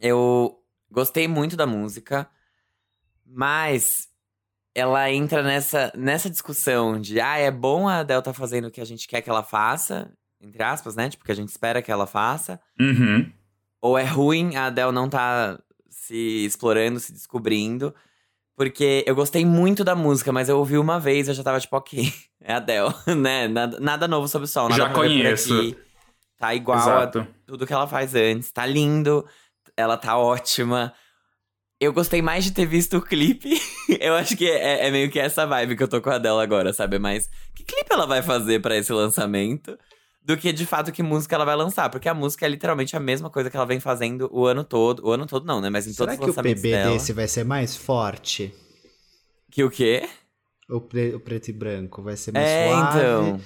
eu gostei muito da música, mas ela entra nessa, nessa discussão de ah, é bom a Adele tá fazendo o que a gente quer que ela faça entre aspas, né? Tipo, que a gente espera que ela faça. Uhum. Ou é ruim a Adele não tá se explorando, se descobrindo. Porque eu gostei muito da música, mas eu ouvi uma vez e eu já tava tipo, ok, é a Adele, né? Nada, nada novo sobre o sol, Já conheço. Tá igual Exato. a tudo que ela faz antes. Tá lindo, ela tá ótima. Eu gostei mais de ter visto o clipe. eu acho que é, é, meio que essa vibe que eu tô com a Adele agora, sabe? Mas que clipe ela vai fazer para esse lançamento? Do que de fato que música ela vai lançar. Porque a música é literalmente a mesma coisa que ela vem fazendo o ano todo. O ano todo não, né? Mas em Será todos os lançamentos dela. Será que o PB desse vai ser mais forte? Que o quê? O, pre o preto e branco vai ser mais é, suave. então.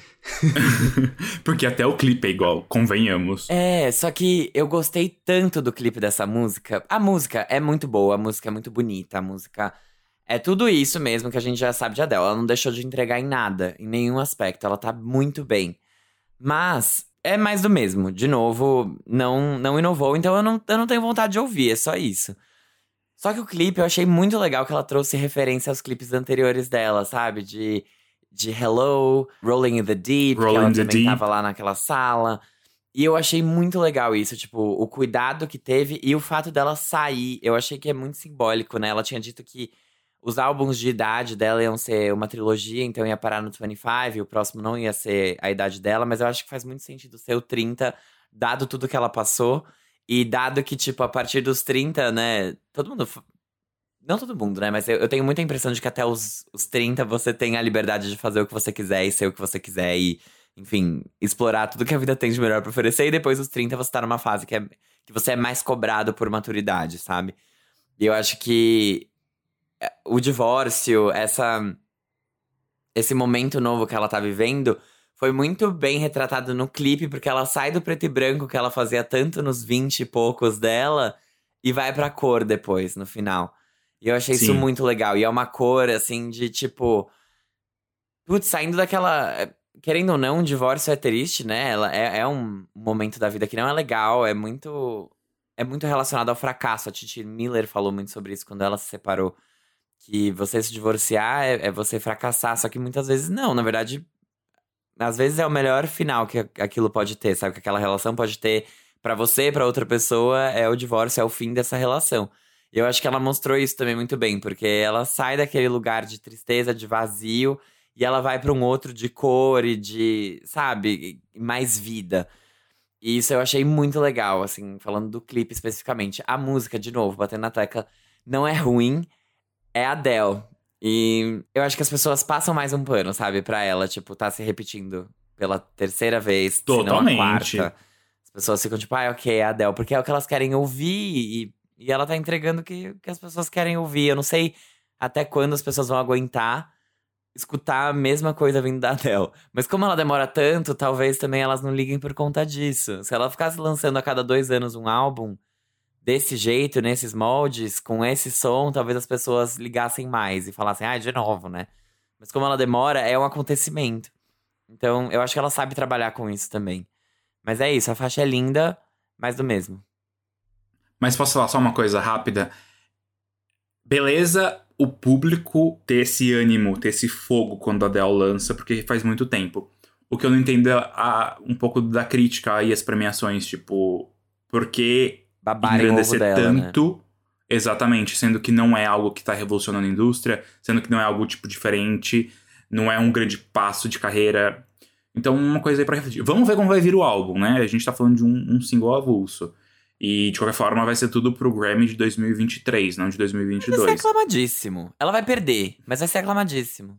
Porque até o clipe é igual, convenhamos. É, só que eu gostei tanto do clipe dessa música. A música é muito boa, a música é muito bonita, a música é tudo isso mesmo que a gente já sabe de Adele. Ela não deixou de entregar em nada, em nenhum aspecto. Ela tá muito bem. Mas é mais do mesmo. De novo, não não inovou, então eu não, eu não tenho vontade de ouvir, é só isso. Só que o clipe eu achei muito legal que ela trouxe referência aos clipes anteriores dela, sabe? De, de Hello, Rolling in the Deep, Rolling que ela the também Deep. tava lá naquela sala. E eu achei muito legal isso, tipo, o cuidado que teve e o fato dela sair. Eu achei que é muito simbólico, né? Ela tinha dito que os álbuns de idade dela iam ser uma trilogia, então ia parar no 25, e o próximo não ia ser a idade dela, mas eu acho que faz muito sentido ser o 30, dado tudo que ela passou. E dado que, tipo, a partir dos 30, né, todo mundo. Não todo mundo, né? Mas eu, eu tenho muita impressão de que até os, os 30 você tem a liberdade de fazer o que você quiser e ser o que você quiser e, enfim, explorar tudo que a vida tem de melhor pra oferecer. E depois dos 30 você tá numa fase que, é, que você é mais cobrado por maturidade, sabe? E eu acho que o divórcio, essa esse momento novo que ela tá vivendo, foi muito bem retratado no clipe, porque ela sai do preto e branco que ela fazia tanto nos 20 e poucos dela e vai pra cor depois, no final. E eu achei Sim. isso muito legal. E é uma cor, assim, de tipo. Putz, saindo daquela. Querendo ou não, um divórcio é triste, né? Ela é, é um momento da vida que não é legal, é muito. É muito relacionado ao fracasso. A Titi Miller falou muito sobre isso quando ela se separou que você se divorciar é, é, você fracassar, só que muitas vezes não, na verdade, às vezes é o melhor final que aquilo pode ter, sabe? Que aquela relação pode ter para você, para outra pessoa, é o divórcio, é o fim dessa relação. E eu acho que ela mostrou isso também muito bem, porque ela sai daquele lugar de tristeza, de vazio, e ela vai para um outro de cor e de, sabe, mais vida. E isso eu achei muito legal, assim, falando do clipe especificamente. A música, de novo, batendo na tecla, não é ruim, é a Adele. E eu acho que as pessoas passam mais um pano, sabe, pra ela, tipo, tá se repetindo pela terceira vez, Totalmente. se não a quarta. As pessoas ficam tipo, ah, ok, é a Adele, porque é o que elas querem ouvir e, e ela tá entregando o que, que as pessoas querem ouvir. Eu não sei até quando as pessoas vão aguentar escutar a mesma coisa vindo da Adele. Mas como ela demora tanto, talvez também elas não liguem por conta disso. Se ela ficasse lançando a cada dois anos um álbum, desse jeito, nesses moldes, com esse som, talvez as pessoas ligassem mais e falassem, ah, de novo, né? Mas como ela demora, é um acontecimento. Então, eu acho que ela sabe trabalhar com isso também. Mas é isso, a faixa é linda, mais do mesmo. Mas posso falar só uma coisa rápida? Beleza o público ter esse ânimo, ter esse fogo quando a Adele lança, porque faz muito tempo. O que eu não entendo é a, um pouco da crítica aí as premiações, tipo, porque Babarem engrandecer dela, tanto. Né? Exatamente, sendo que não é algo que está revolucionando a indústria, sendo que não é algo tipo diferente, não é um grande passo de carreira. Então, uma coisa aí pra refletir. Vamos ver como vai vir o álbum, né? A gente tá falando de um, um single avulso. E, de qualquer forma, vai ser tudo pro Grammy de 2023, não de 2022. Vai ser aclamadíssimo. Ela vai perder, mas vai ser aclamadíssimo.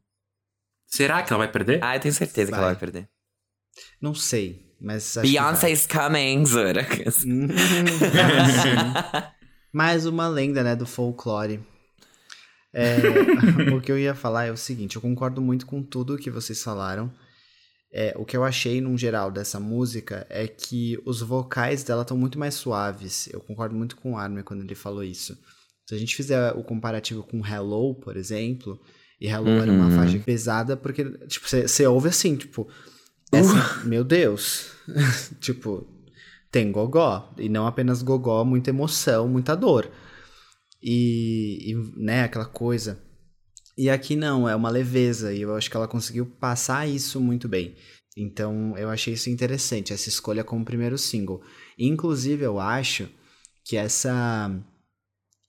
Será que ela vai perder? Ah, eu tenho certeza vai. que ela vai perder. Não sei. Mas Beyoncé is coming. Uhum. Mais uma lenda, né, do folclore. É, o que eu ia falar é o seguinte, eu concordo muito com tudo que vocês falaram. É, o que eu achei, num geral, dessa música é que os vocais dela estão muito mais suaves. Eu concordo muito com o Armin quando ele falou isso. Se a gente fizer o comparativo com Hello, por exemplo, e Hello era uma Uhum. faixa pesada, porque, tipo, você ouve assim, tipo, essa- meu Deus, tipo, tem gogó, e não apenas gogó, muita emoção, muita dor. E, e, né, aquela coisa. E aqui não, é uma leveza, e eu acho que ela conseguiu passar isso muito bem. Então eu achei isso interessante, essa escolha como primeiro single. Inclusive, eu acho que essa.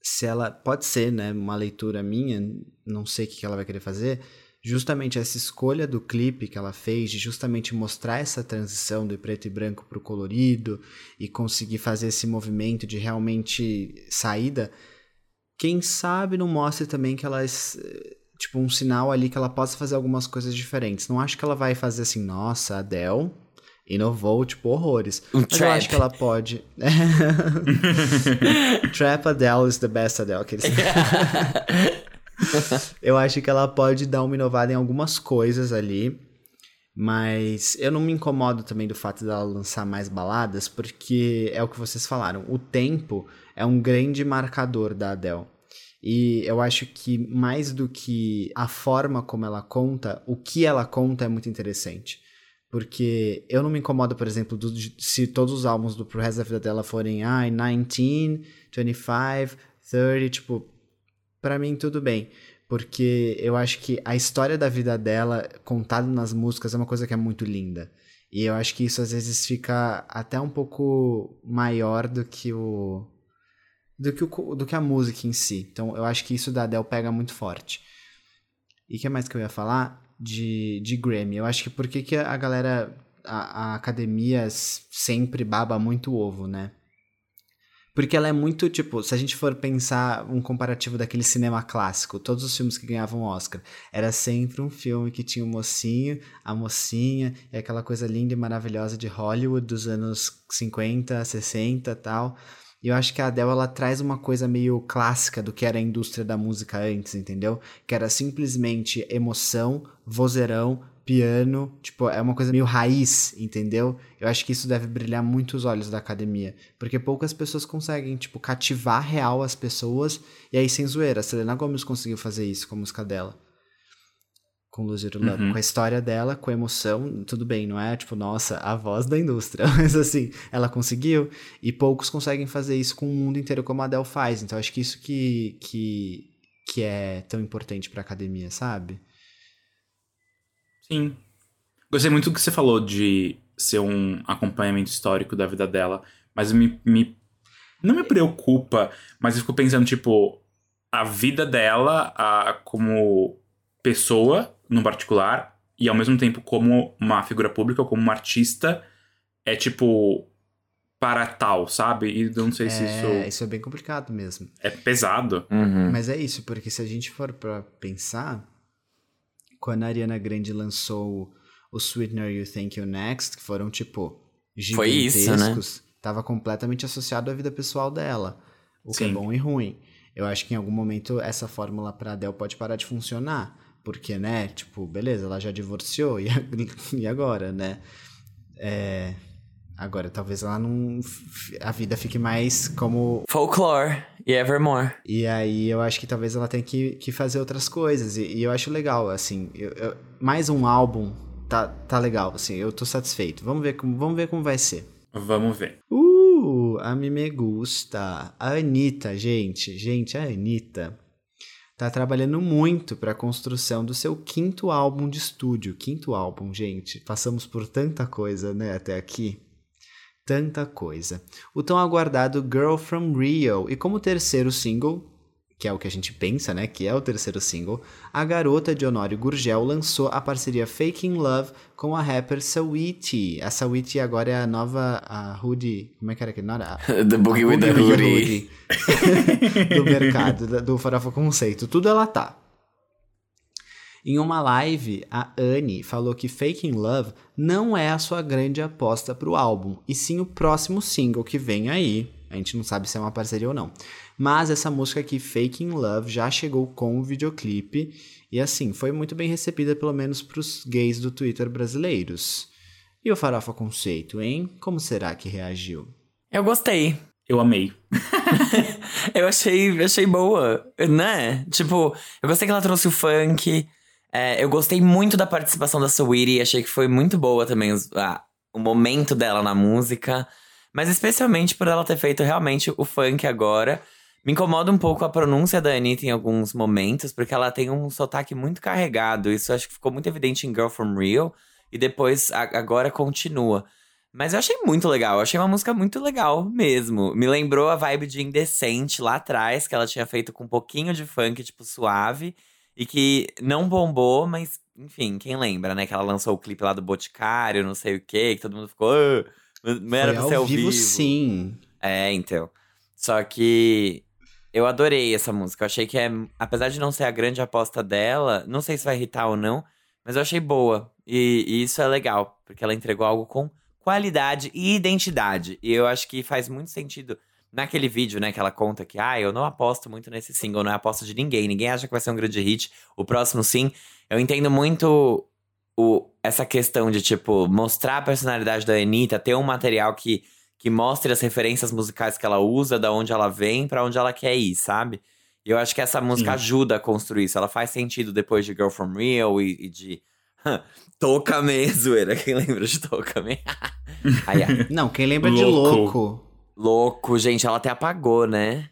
Se ela. Pode ser, né? Uma leitura minha, não sei o que ela vai querer fazer. Justamente essa escolha do clipe que ela fez, de justamente mostrar essa transição do preto e branco para o colorido e conseguir fazer esse movimento de realmente saída, quem sabe não mostre também que ela tipo um sinal ali que ela possa fazer algumas coisas diferentes. Não acho que ela vai fazer assim, nossa, Adele inovou tipo horrores. Um Mas eu trap. acho que ela pode. trap Adele is the best Adele. Aqueles... eu acho que ela pode dar uma inovada em algumas coisas ali. Mas eu não me incomodo também do fato dela lançar mais baladas, porque é o que vocês falaram. O tempo é um grande marcador da Adele. E eu acho que mais do que a forma como ela conta, o que ela conta é muito interessante. Porque eu não me incomodo, por exemplo, do- se todos os álbuns do pro resto da vida dela forem ah, 19, 25, 30, tipo, pra mim tudo bem. Porque eu acho que a história da vida dela, contada nas músicas, é uma coisa que é muito linda. E eu acho que isso às vezes fica até um pouco maior do que o. do que, o, do que a música em si. Então eu acho que isso da Adele pega muito forte. E o que mais que eu ia falar? De, de Grammy. Eu acho que por que, que a galera. A, a academia sempre baba muito ovo, né? Porque ela é muito, tipo, se a gente for pensar um comparativo daquele cinema clássico, todos os filmes que ganhavam Oscar, era sempre um filme que tinha o mocinho, a mocinha, e aquela coisa linda e maravilhosa de Hollywood dos anos 50, 60 e tal. E eu acho que a Adele, ela traz uma coisa meio clássica do que era a indústria da música antes, entendeu? Que era simplesmente emoção, vozeirão, piano, tipo, é uma coisa meio raiz, entendeu? Eu acho que isso deve brilhar muito os olhos da academia, porque poucas pessoas conseguem, tipo, cativar real as pessoas, e aí sem zoeira, a Selena Gomez conseguiu fazer isso com a música dela. Com Your Love, Uhum. com a história dela, com a emoção, tudo bem, não é tipo, nossa, a voz da indústria, mas assim, ela conseguiu, e poucos conseguem fazer isso com o mundo inteiro como a Adele faz, então acho que isso que, que, que é tão importante pra academia, sabe? Sim. Gostei muito do que você falou de ser um acompanhamento histórico da vida dela, mas me, me não me preocupa, mas eu fico pensando, tipo, a vida dela a, como pessoa, no particular, e ao mesmo tempo como uma figura pública, como uma artista, é tipo para tal, sabe? E eu não sei se é, isso isso é bem complicado mesmo. é pesado. Uhum. Mas é isso, porque se a gente for pra pensar, quando a Ariana Grande lançou o Sweetener You Think You Next, que foram, tipo, Foi isso, né? gigantescos, tava completamente associado à vida pessoal dela, o que é Sim. bom e ruim. Eu acho que em algum momento essa fórmula pra Adele pode parar de funcionar, porque, né, tipo, beleza, ela já divorciou, e, e agora, né? É, agora, talvez ela não... a vida fique mais como Folklore e Evermore. e aí eu acho que talvez ela tenha que, que fazer outras coisas. E, e eu acho legal, assim. eu- eu- mais um álbum tá, tá legal, assim. Eu tô satisfeito. Vamos ver como, vamos ver como vai ser. Vamos ver. Uh, a mim me gusta. A Anitta, gente. Gente, a Anitta tá trabalhando muito pra construção do seu quinto álbum de estúdio. Quinto álbum, gente. Passamos por tanta coisa, né, até aqui. Tanta coisa. O tão aguardado Girl from Rio. E como terceiro single, que é o que a gente pensa, né, que é o terceiro single, a garota de Honório Gurgel lançou a parceria Faking Love com a rapper Saweetie. A Saweetie agora é a nova a Hoodie, como é que era aquele nome? A- The Boogie with the Hoodie Hoodie. Do mercado, do Farofa Conceito. Tudo ela tá. Em uma live, a Anne falou que Faking Love não é a sua grande aposta para o álbum, e sim o próximo single que vem aí. A gente não sabe se é uma parceria ou não. Mas essa música aqui, Faking Love, já chegou com o videoclipe e assim, foi muito bem recebida pelo menos para os gays do Twitter brasileiros. E o Farofa Conceito, hein? Como será que reagiu? Eu gostei. Eu amei. eu achei, achei boa, né? Tipo, eu gostei que ela trouxe o funk. É, eu gostei muito da participação da Sweetie. Achei que foi muito boa também os, o momento dela na música. Mas especialmente por ela ter feito realmente o funk agora. Me incomoda um pouco a pronúncia da Anitta em alguns momentos, porque ela tem um sotaque muito carregado. Isso acho que ficou muito evidente em Girl From Real. E depois, a, agora continua. Mas eu achei muito legal, eu achei uma música muito legal mesmo. Me lembrou a vibe de Indecente lá atrás, que ela tinha feito com um pouquinho de funk, tipo, suave. E que não bombou, mas, enfim, quem lembra, né? Que ela lançou o clipe lá do Boticário, não sei o quê, que todo mundo ficou. Ah, não era Foi pra ser ao vivo, vivo. sim. É, então. Só que eu adorei essa música. Eu achei que é. Apesar de não ser a grande aposta dela, não sei se vai irritar ou não, mas eu achei boa. E, e isso é legal, porque ela entregou algo com qualidade e identidade. E eu acho que faz muito sentido naquele vídeo, né, que ela conta que, ah, eu não aposto muito nesse single, não é aposta de ninguém, ninguém acha que vai ser um grande hit. O próximo sim. Eu entendo muito o, essa questão de, tipo, mostrar a personalidade da Anitta, ter um material que, que mostre as referências musicais que ela usa, da onde ela vem, para onde ela quer ir, sabe? E eu acho que essa música Sim. ajuda a construir isso. Ela faz sentido depois de Girl From Real e, e de Toca Me, zoeira. Quem lembra de Toca Me? ai, ai. Não, quem lembra de Louco. Louco? Gente, ela até apagou, né?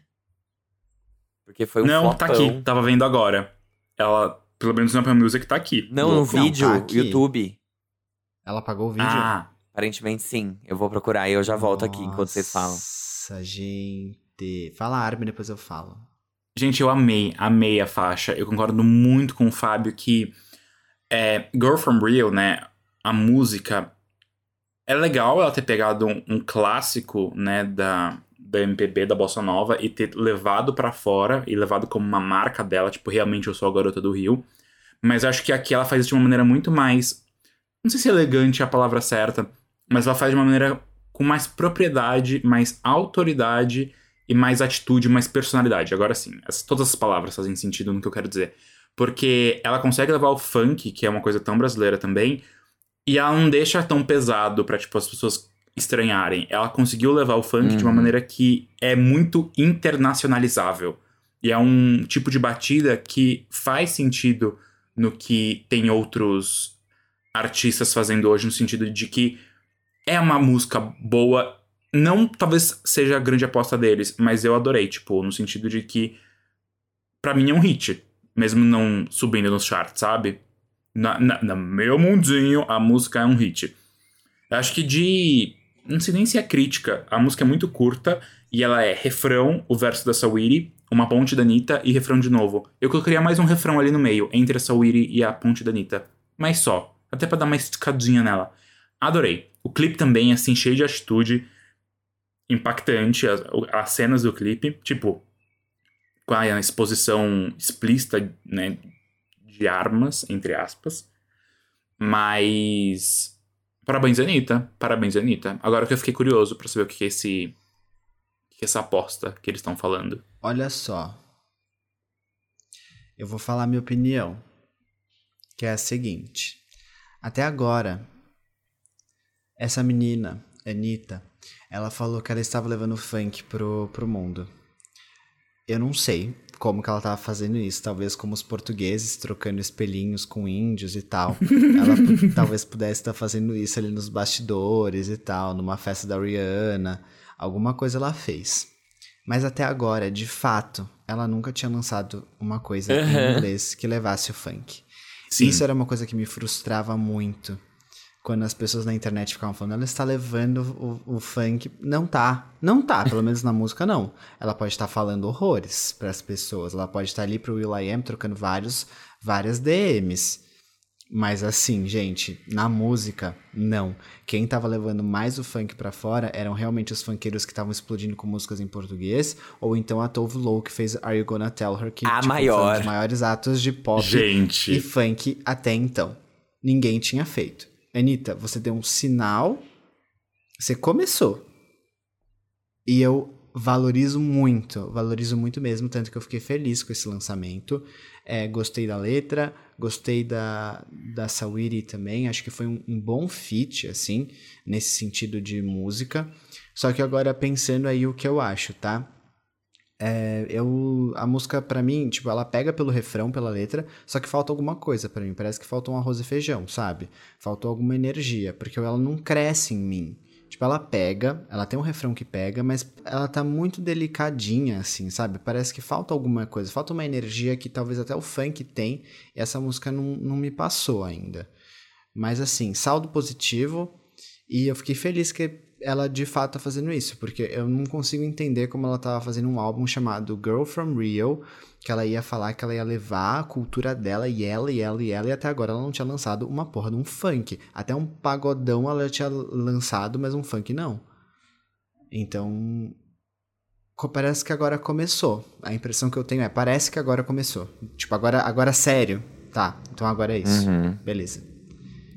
Porque foi um não, tá flopão. aqui, tava vendo agora. Ela, pelo menos na Apple Music, tá aqui. Não, no Louco. Não, vídeo, tá aqui. YouTube. Ela apagou o vídeo? Ah, Aparentemente sim. Eu vou procurar e eu já volto aqui enquanto vocês falam. Nossa, gente. Fala Armin, depois eu falo. Gente, eu amei, amei a faixa. Eu concordo muito com o Fábio que é, Girl From Real, né? A música é legal ela ter pegado um, um clássico, né, da, da MPB, da Bossa Nova, e ter levado pra fora e levado como uma marca dela, tipo, realmente eu sou a garota do Rio. Mas acho que aqui ela faz isso de uma maneira muito mais. Não sei se elegante é a palavra certa, mas ela faz de uma maneira com mais propriedade, mais autoridade e mais atitude, mais personalidade. Agora sim, essas- todas as palavras fazem sentido no que eu quero dizer. Porque ela consegue levar o funk, que é uma coisa tão brasileira também, e ela não deixa tão pesado pra, tipo, as pessoas estranharem. Ela conseguiu levar o funk de uma Uhum. maneira que é muito internacionalizável. E é um tipo de batida que faz sentido no que tem outros artistas fazendo hoje, no sentido de que é uma música boa. Não talvez seja a grande aposta deles, mas eu adorei, tipo, no sentido de que pra mim é um hit, mesmo não subindo nos charts, sabe? Na, na- no meu mundinho, a música é um hit. Eu acho que de. Não sei nem se é crítica. A música é muito curta e ela é refrão, o verso da Sawiri, uma ponte da Anitta e refrão de novo. Eu colocaria mais um refrão ali no meio, entre a Sawiri e a ponte da Anitta. Mas só. Até pra dar uma esticadinha nela. Adorei. O clipe também, assim, cheio de atitude. Impactante. As, as cenas do clipe. Tipo, com a exposição explícita, né? De armas, entre aspas. Mas. Parabéns, Anitta. Parabéns, Anitta. Agora que eu fiquei curioso pra saber o que é esse. O que é essa aposta que eles estão falando. Olha só. Eu vou falar minha opinião. Que é a seguinte. Até agora, essa menina, Anitta, ela falou que ela estava levando funk pro, pro mundo. Eu não sei como que ela estava fazendo isso. Talvez como os portugueses, trocando espelhinhos com índios e tal. Ela talvez pudesse estar fazendo isso ali nos bastidores e tal, numa festa da Rihanna. Alguma coisa ela fez. Mas até agora, de fato, ela nunca tinha lançado uma coisa em Aham. inglês que levasse o funk. Sim. Isso era uma coisa que me frustrava muito. Quando as pessoas na internet ficavam falando, ela está levando o, o funk. Não tá. Não tá, pelo menos na música não. Ela pode estar falando horrores para as pessoas. Ela pode estar ali pro Will I Am trocando vários, várias DMs. Mas assim, gente, na música, não. Quem tava levando mais o funk pra fora eram realmente os funkeiros que estavam explodindo com músicas em português, ou então a Tove Lo que fez Are You Gonna Tell Her, que A tipo, maior. foi um dos maiores atos de pop Gente. e funk até então. Ninguém tinha feito. Anitta, você deu um sinal, você começou. E eu valorizo muito, valorizo muito mesmo, tanto que eu fiquei feliz com esse lançamento. É, gostei da letra, gostei da, da Sawiri também, acho que foi um, um bom feat, assim, nesse sentido de música. Só que agora pensando aí o que eu acho, tá? É, eu, a música pra mim, tipo, ela pega pelo refrão, pela letra, só que falta alguma coisa pra mim. Parece que falta um arroz e feijão, sabe? Faltou alguma energia, porque ela não cresce em mim. Tipo, ela pega, ela tem um refrão que pega, mas ela tá muito delicadinha, assim, sabe? Parece que falta alguma coisa, falta uma energia que talvez até o funk tem, e essa música não, não me passou ainda. Mas assim, saldo positivo, e eu fiquei feliz que ela de fato tá fazendo isso, porque eu não consigo entender como ela tava fazendo um álbum chamado Girl From Rio, que ela ia falar que ela ia levar a cultura dela e ela e ela e ela, e até agora ela não tinha lançado uma porra de um funk. Até um pagodão ela tinha lançado, mas um funk não. Então. Parece que agora começou. A impressão que eu tenho é, parece que agora começou. Tipo, agora, agora sério. Tá, então agora é isso. Uhum. Beleza.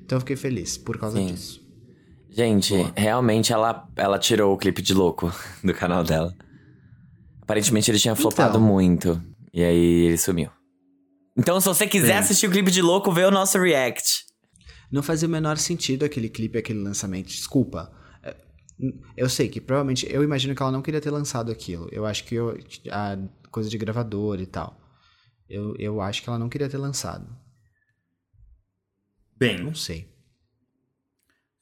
Então eu fiquei feliz por causa Sim. disso. Gente, realmente ela, ela tirou o clipe de louco do canal dela. Aparentemente ele tinha flopado Então. muito. E aí ele sumiu. Então, se você quiser Sim. assistir o clipe de louco, vê o nosso react. Não fazia o menor sentido aquele clipe, aquele lançamento. Desculpa. É, Eu sei que provavelmente. Eu imagino que ela não queria ter lançado aquilo. Eu acho que eu- a coisa de gravador e tal. Eu, eu acho que ela não queria ter lançado. Bem, Não sei.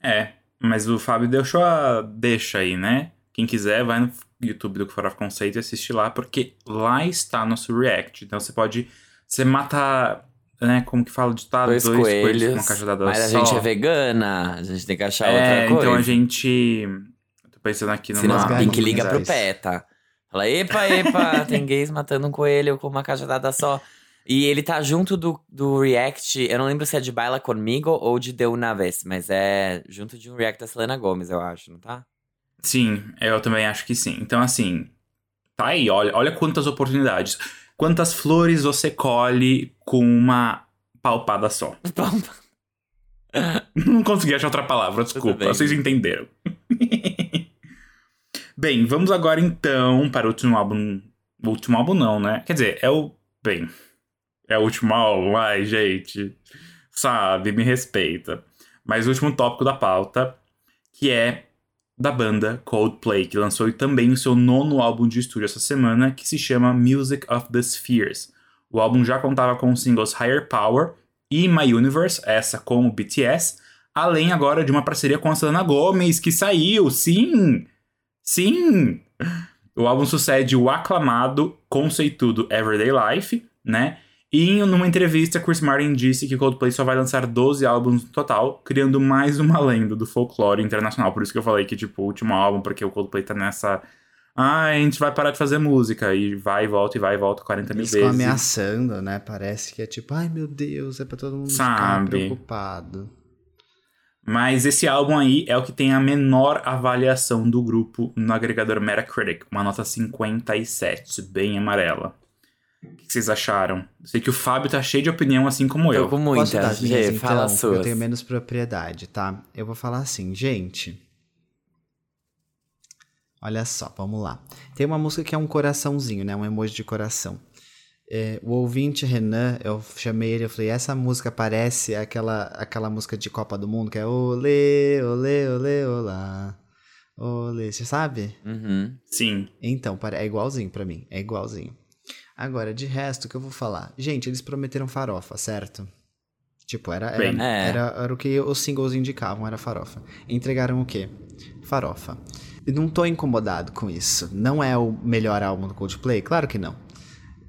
é. Mas o Fábio deixou a deixa aí, né? Quem quiser, vai no YouTube do Farofa Conceito e assiste lá, porque lá está nosso react. Então você pode. Você mata. Né, como que fala de tá, dois, coelhos, coelhos. com uma cajadada mas a só. gente é vegana. A gente tem que achar É, outra coisa. então a gente. Tô pensando aqui a Pink galinhas, liga pro tá? Fala, epa, epa, tem gays matando um coelho com uma cajadada só. E ele tá junto do, do react, eu não lembro se é de Baila Comigo ou de De Una Vez, mas é junto de um react da Selena Gomes, eu acho, não tá? Sim, eu também acho que sim. Então, assim, tá aí, olha, olha quantas oportunidades. Quantas flores você colhe com uma palpada só. Não consegui achar outra palavra, desculpa. Vocês entenderam. bem, vamos agora então para o último álbum. O último álbum não, né? Quer dizer, é o. Bem. É o último álbum, ai, gente. Sabe, me respeita. Mas o último tópico da pauta, que é da banda Coldplay, que lançou também o seu nono álbum de estúdio essa semana, que se chama Music of the Spheres. O álbum já contava com os singles Higher Power e My Universe, essa com o BTS, além agora de uma parceria com a Selena Gomez, que saiu, sim! Sim! O álbum sucede o aclamado, conceitudo Everyday Life, né? E em numa entrevista, Chris Martin disse que Coldplay só vai lançar 12 álbuns no total, criando mais uma lenda do folclore internacional. Por isso que eu falei que, tipo, o último álbum, porque o Coldplay tá nessa. Ah, a gente vai parar de fazer música. E vai e volta, e vai e volta 40 mil Eles vezes. ameaçando, né? Parece que é tipo, ai meu Deus, é pra todo mundo Sabe. ficar preocupado. Mas esse álbum aí é o que tem a menor avaliação do grupo no agregador Metacritic, uma nota 57, bem amarela. O que vocês acharam? Sei que o Fábio tá cheio de opinião, assim como Tô eu. com Posso dar muita. as minhas, Gê, fala então? as Porque Eu suas. tenho menos propriedade, tá? Eu vou falar assim, gente. Olha só, vamos lá. Tem uma música que é um coraçãozinho, né? Um emoji de coração. É, o ouvinte Renan, eu chamei ele, eu falei, essa música parece aquela, aquela música de Copa do Mundo, que é Olê, olê, olê, olá. Olê, você sabe? Uhum. Sim. Então, é igualzinho pra mim, é igualzinho. Agora, de resto, o que eu vou falar? Gente, eles prometeram farofa, certo? Tipo, era, era. É. era, era o que os singles indicavam, era farofa. Entregaram o quê? Farofa. E não tô incomodado com isso. Não é o melhor álbum do Coldplay? Claro que não.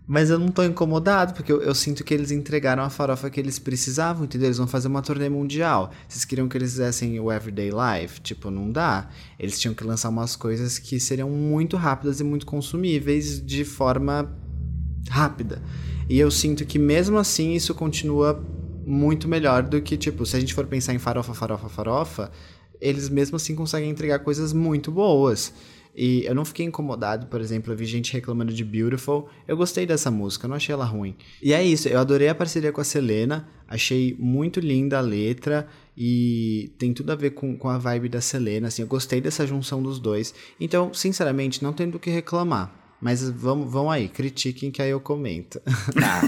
Mas eu não tô incomodado, porque eu, eu sinto que eles entregaram a farofa que eles precisavam, entendeu? Eles vão fazer uma turnê mundial. Vocês queriam que eles fizessem o Everyday Life? Tipo, não dá. Eles tinham que lançar umas coisas que seriam muito rápidas e muito consumíveis de forma rápida. E eu sinto que mesmo assim isso continua muito melhor do que, tipo, se a gente for pensar em farofa, farofa, farofa, eles mesmo assim conseguem entregar coisas muito boas. E eu não fiquei incomodado, por exemplo, eu vi gente reclamando de Beautiful. Eu gostei dessa música, não achei ela ruim. E é isso, eu adorei a parceria com a Selena, achei muito linda a letra e tem tudo a ver com, com a vibe da Selena, assim, eu gostei dessa junção dos dois. Então, sinceramente, não tem do que reclamar. Mas vamos, vamos aí, critiquem que aí eu comento. Tá.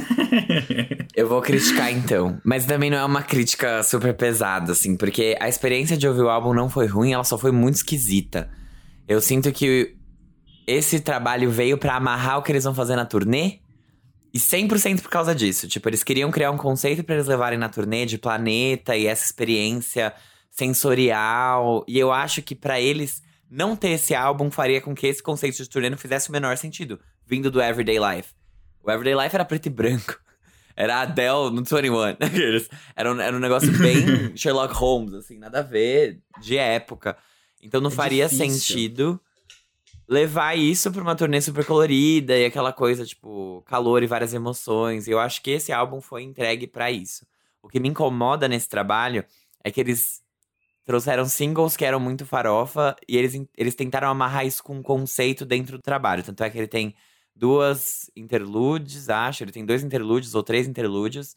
eu vou criticar então. Mas também não é uma crítica super pesada, assim, porque a experiência de ouvir o álbum não foi ruim, ela só foi muito esquisita. Eu sinto que esse trabalho veio para amarrar o que eles vão fazer na turnê. E 100% por causa disso. Tipo, eles queriam criar um conceito para eles levarem na turnê de planeta e essa experiência sensorial. E eu acho que para eles não ter esse álbum faria com que esse conceito de turnê não fizesse o menor sentido, vindo do Everyday Life. O Everyday Life era preto e branco. Era Adele no 21. era, um, era um negócio bem Sherlock Holmes, assim, nada a ver, de época. Então não é faria difícil. sentido levar isso pra uma turnê super colorida e aquela coisa, tipo, calor e várias emoções. E eu acho que esse álbum foi entregue para isso. O que me incomoda nesse trabalho é que eles trouxeram singles que eram muito farofa e eles, eles tentaram amarrar isso com um conceito dentro do trabalho. Tanto é que ele tem duas interludes, acho. Ele tem dois interludes ou três interludes.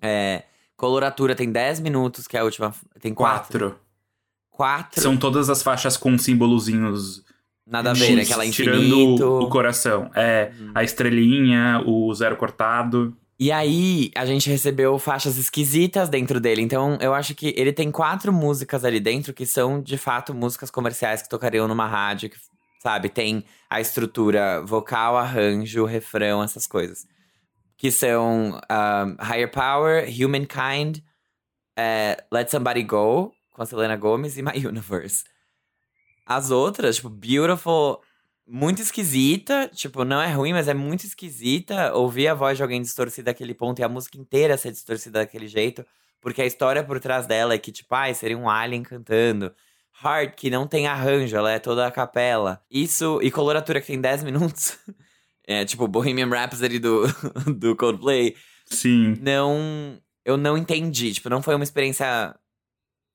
É, coloratura tem 10 minutos, que é a última. Tem quatro. Quatro. Quatro. São todas as faixas com símbolozinhos. Nada a ver, aquela infinito. Tirando o coração. É, hum. a estrelinha, o zero cortado. E aí, a gente recebeu faixas esquisitas dentro dele. Então, eu acho que ele tem quatro músicas ali dentro que são, de fato, músicas comerciais que tocariam numa rádio, que, sabe? Tem a estrutura vocal, arranjo, refrão, essas coisas. Que são Higher Power, Humankind, uh, Let Somebody Go, com a Selena Gomez, e My Universe. As outras, tipo, Beautiful muito esquisita. Tipo, não é ruim, mas é muito esquisita ouvir a voz de alguém distorcida daquele ponto e a música inteira ser distorcida daquele jeito. Porque a história por trás dela é que, tipo, ai, seria um alien cantando. Heart, que não tem arranjo, ela é toda a capela. Isso, e coloratura que tem 10 minutos. é, tipo, Bohemian Rhapsody do, do Coldplay. Sim. Não. Eu não entendi. Tipo, não foi uma experiência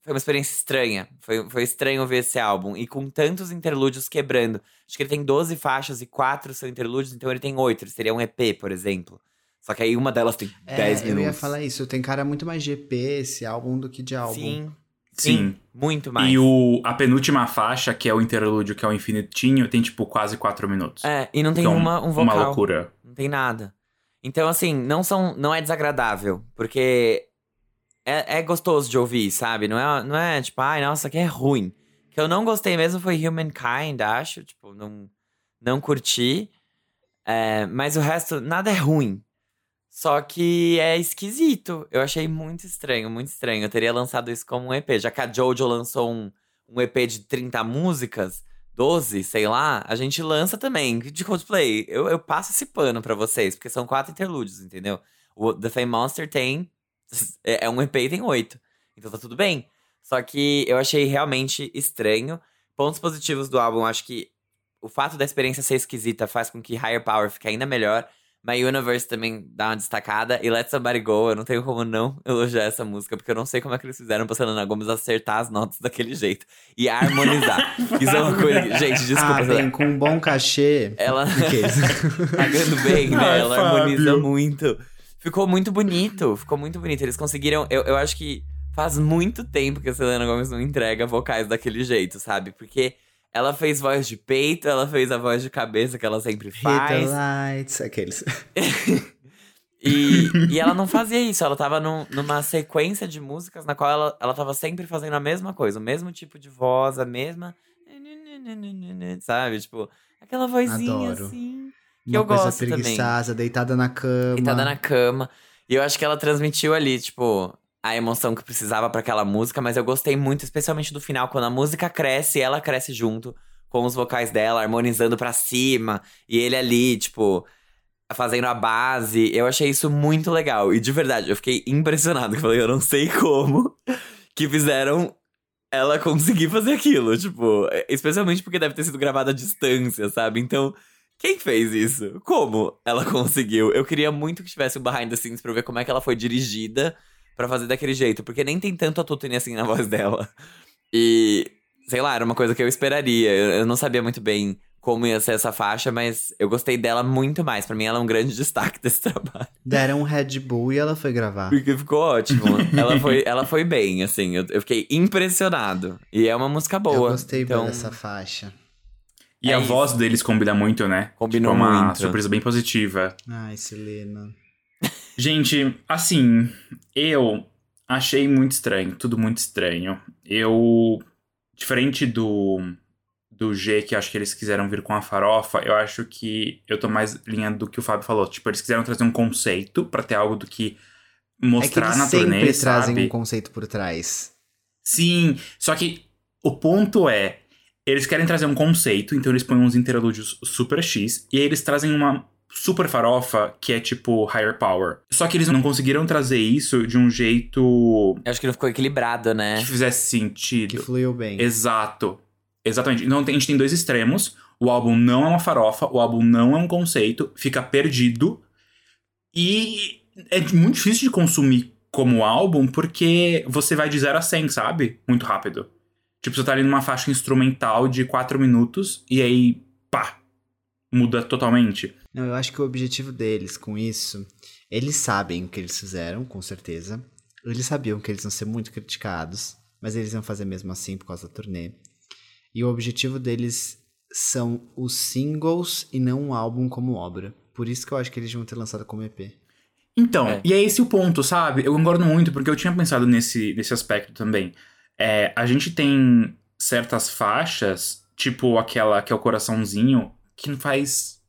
foi uma experiência estranha. Foi, foi estranho ver esse álbum. E com tantos interlúdios quebrando. Acho que ele tem 12 faixas e 4 são interlúdios, então ele tem 8. Ele seria um EP, por exemplo. Só que aí uma delas tem é, 10 minutos. Eu ia falar isso. Tem cara muito mais de EP esse álbum do que de álbum. Sim. Sim, Sim, muito mais. E o, a penúltima faixa, que é o interlúdio, que é o infinitinho, tem tipo quase 4 minutos. É, e não tem então, uma, um vocal. Uma loucura. Não tem nada. Então, assim, não são, não é desagradável, porque é, é gostoso de ouvir, sabe? Não é, não é tipo, ai, nossa, que é ruim. O que eu não gostei mesmo foi Humankind, acho. Tipo, não, não curti. É, mas o resto, nada é ruim. Só que é esquisito. Eu achei muito estranho, muito estranho. Eu teria lançado isso como um EP. Já que a Jojo lançou um, um EP de 30 músicas, 12, sei lá, a gente lança também de Coldplay. Eu, eu passo esse pano para vocês, porque são quatro interlúdios, entendeu? O The Fame Monster tem é, é um EP e tem oito. Então tá tudo bem. Só que eu achei realmente estranho. Pontos positivos do álbum, acho que o fato da experiência ser esquisita faz com que Higher Power fique ainda melhor. My Universe também dá uma destacada. E Let Somebody Go, eu não tenho como não elogiar essa música, porque eu não sei como é que eles fizeram pra Selena Gomes acertar as notas daquele jeito. E harmonizar. Isso é uma coisa que, Gente, desculpa. Ah, bem, com um bom cachê. Ela. Pagando bem, né? Ai, ela Fábio. harmoniza muito. Ficou muito bonito, ficou muito bonito. Eles conseguiram. Eu, eu acho que faz muito tempo que a Selena Gomez não entrega vocais daquele jeito, sabe? Porque ela fez voz de peito, ela fez a voz de cabeça que ela sempre faz. Hit the lights, aqueles. e, e ela não fazia isso, ela tava num, numa sequência de músicas na qual ela, ela tava sempre fazendo a mesma coisa, o mesmo tipo de voz, a mesma. Sabe? Tipo, aquela vozinha Adoro. assim. Que Uma eu coisa gosto preguiçosa, também. deitada na cama. Deitada na cama. E eu acho que ela transmitiu ali, tipo, a emoção que precisava para aquela música, mas eu gostei muito, especialmente do final, quando a música cresce e ela cresce junto com os vocais dela, harmonizando para cima, e ele ali, tipo, fazendo a base. Eu achei isso muito legal. E de verdade, eu fiquei impressionado. Eu falei, eu não sei como que fizeram ela conseguir fazer aquilo. Tipo, especialmente porque deve ter sido gravada à distância, sabe? Então, Quem fez isso? Como ela conseguiu? Eu queria muito que tivesse um behind the scenes pra ver como é que ela foi dirigida pra fazer daquele jeito. Porque nem tem tanto autotune assim na voz dela. E, sei lá, era uma coisa que eu esperaria. Eu, eu não sabia muito bem como ia ser essa faixa, mas eu gostei dela muito mais. Pra mim, ela é um grande destaque desse trabalho. Deram um Red Bull e ela foi gravar. Porque ficou ótimo. ela, foi, ela foi bem, assim. Eu, eu fiquei impressionado. E é uma música boa. Eu gostei então, dessa faixa. E É a isso. voz deles combina muito, né? Combinou tipo, é uma muito. surpresa bem positiva. Ai, Selena. Gente, assim, eu achei muito estranho, tudo muito estranho. Eu, diferente do, do G, que eu acho que eles quiseram vir com a farofa, eu acho que eu tô mais linha do que o Fábio falou. Tipo, eles quiseram trazer um conceito pra ter algo do que É que mostrar eles na sempre turnê, trazem sabe? um conceito por trás. Sim, só que o ponto é, eles querem trazer um conceito, então eles põem uns interlúdios super X, e aí eles trazem uma super farofa que é tipo higher power. Só que eles não conseguiram trazer isso de um jeito Eu acho que não ficou equilibrado, né? que fizesse Que sentido. fluiu bem. Exato. Exatamente. Então a gente tem dois extremos. O álbum não é uma farofa, o álbum não é um conceito, fica perdido. E é muito difícil de consumir como álbum porque você vai de 0 a 100, sabe? Muito rápido. Tipo, você tá ali numa faixa instrumental de 4 minutos e aí, pá, muda totalmente. Não, eu acho que o objetivo deles com isso, eles sabem o que eles fizeram, com certeza. Eles sabiam que eles iam ser muito criticados, mas eles iam fazer mesmo assim por causa da turnê. E o objetivo deles são os singles e não um álbum como obra. Por isso que eu acho que eles vão ter lançado como EP. Então, É. e é esse o ponto, sabe? Eu concordo muito, porque eu tinha pensado nesse, nesse aspecto também. É, a gente tem certas faixas, tipo aquela que é o coraçãozinho, que não faz.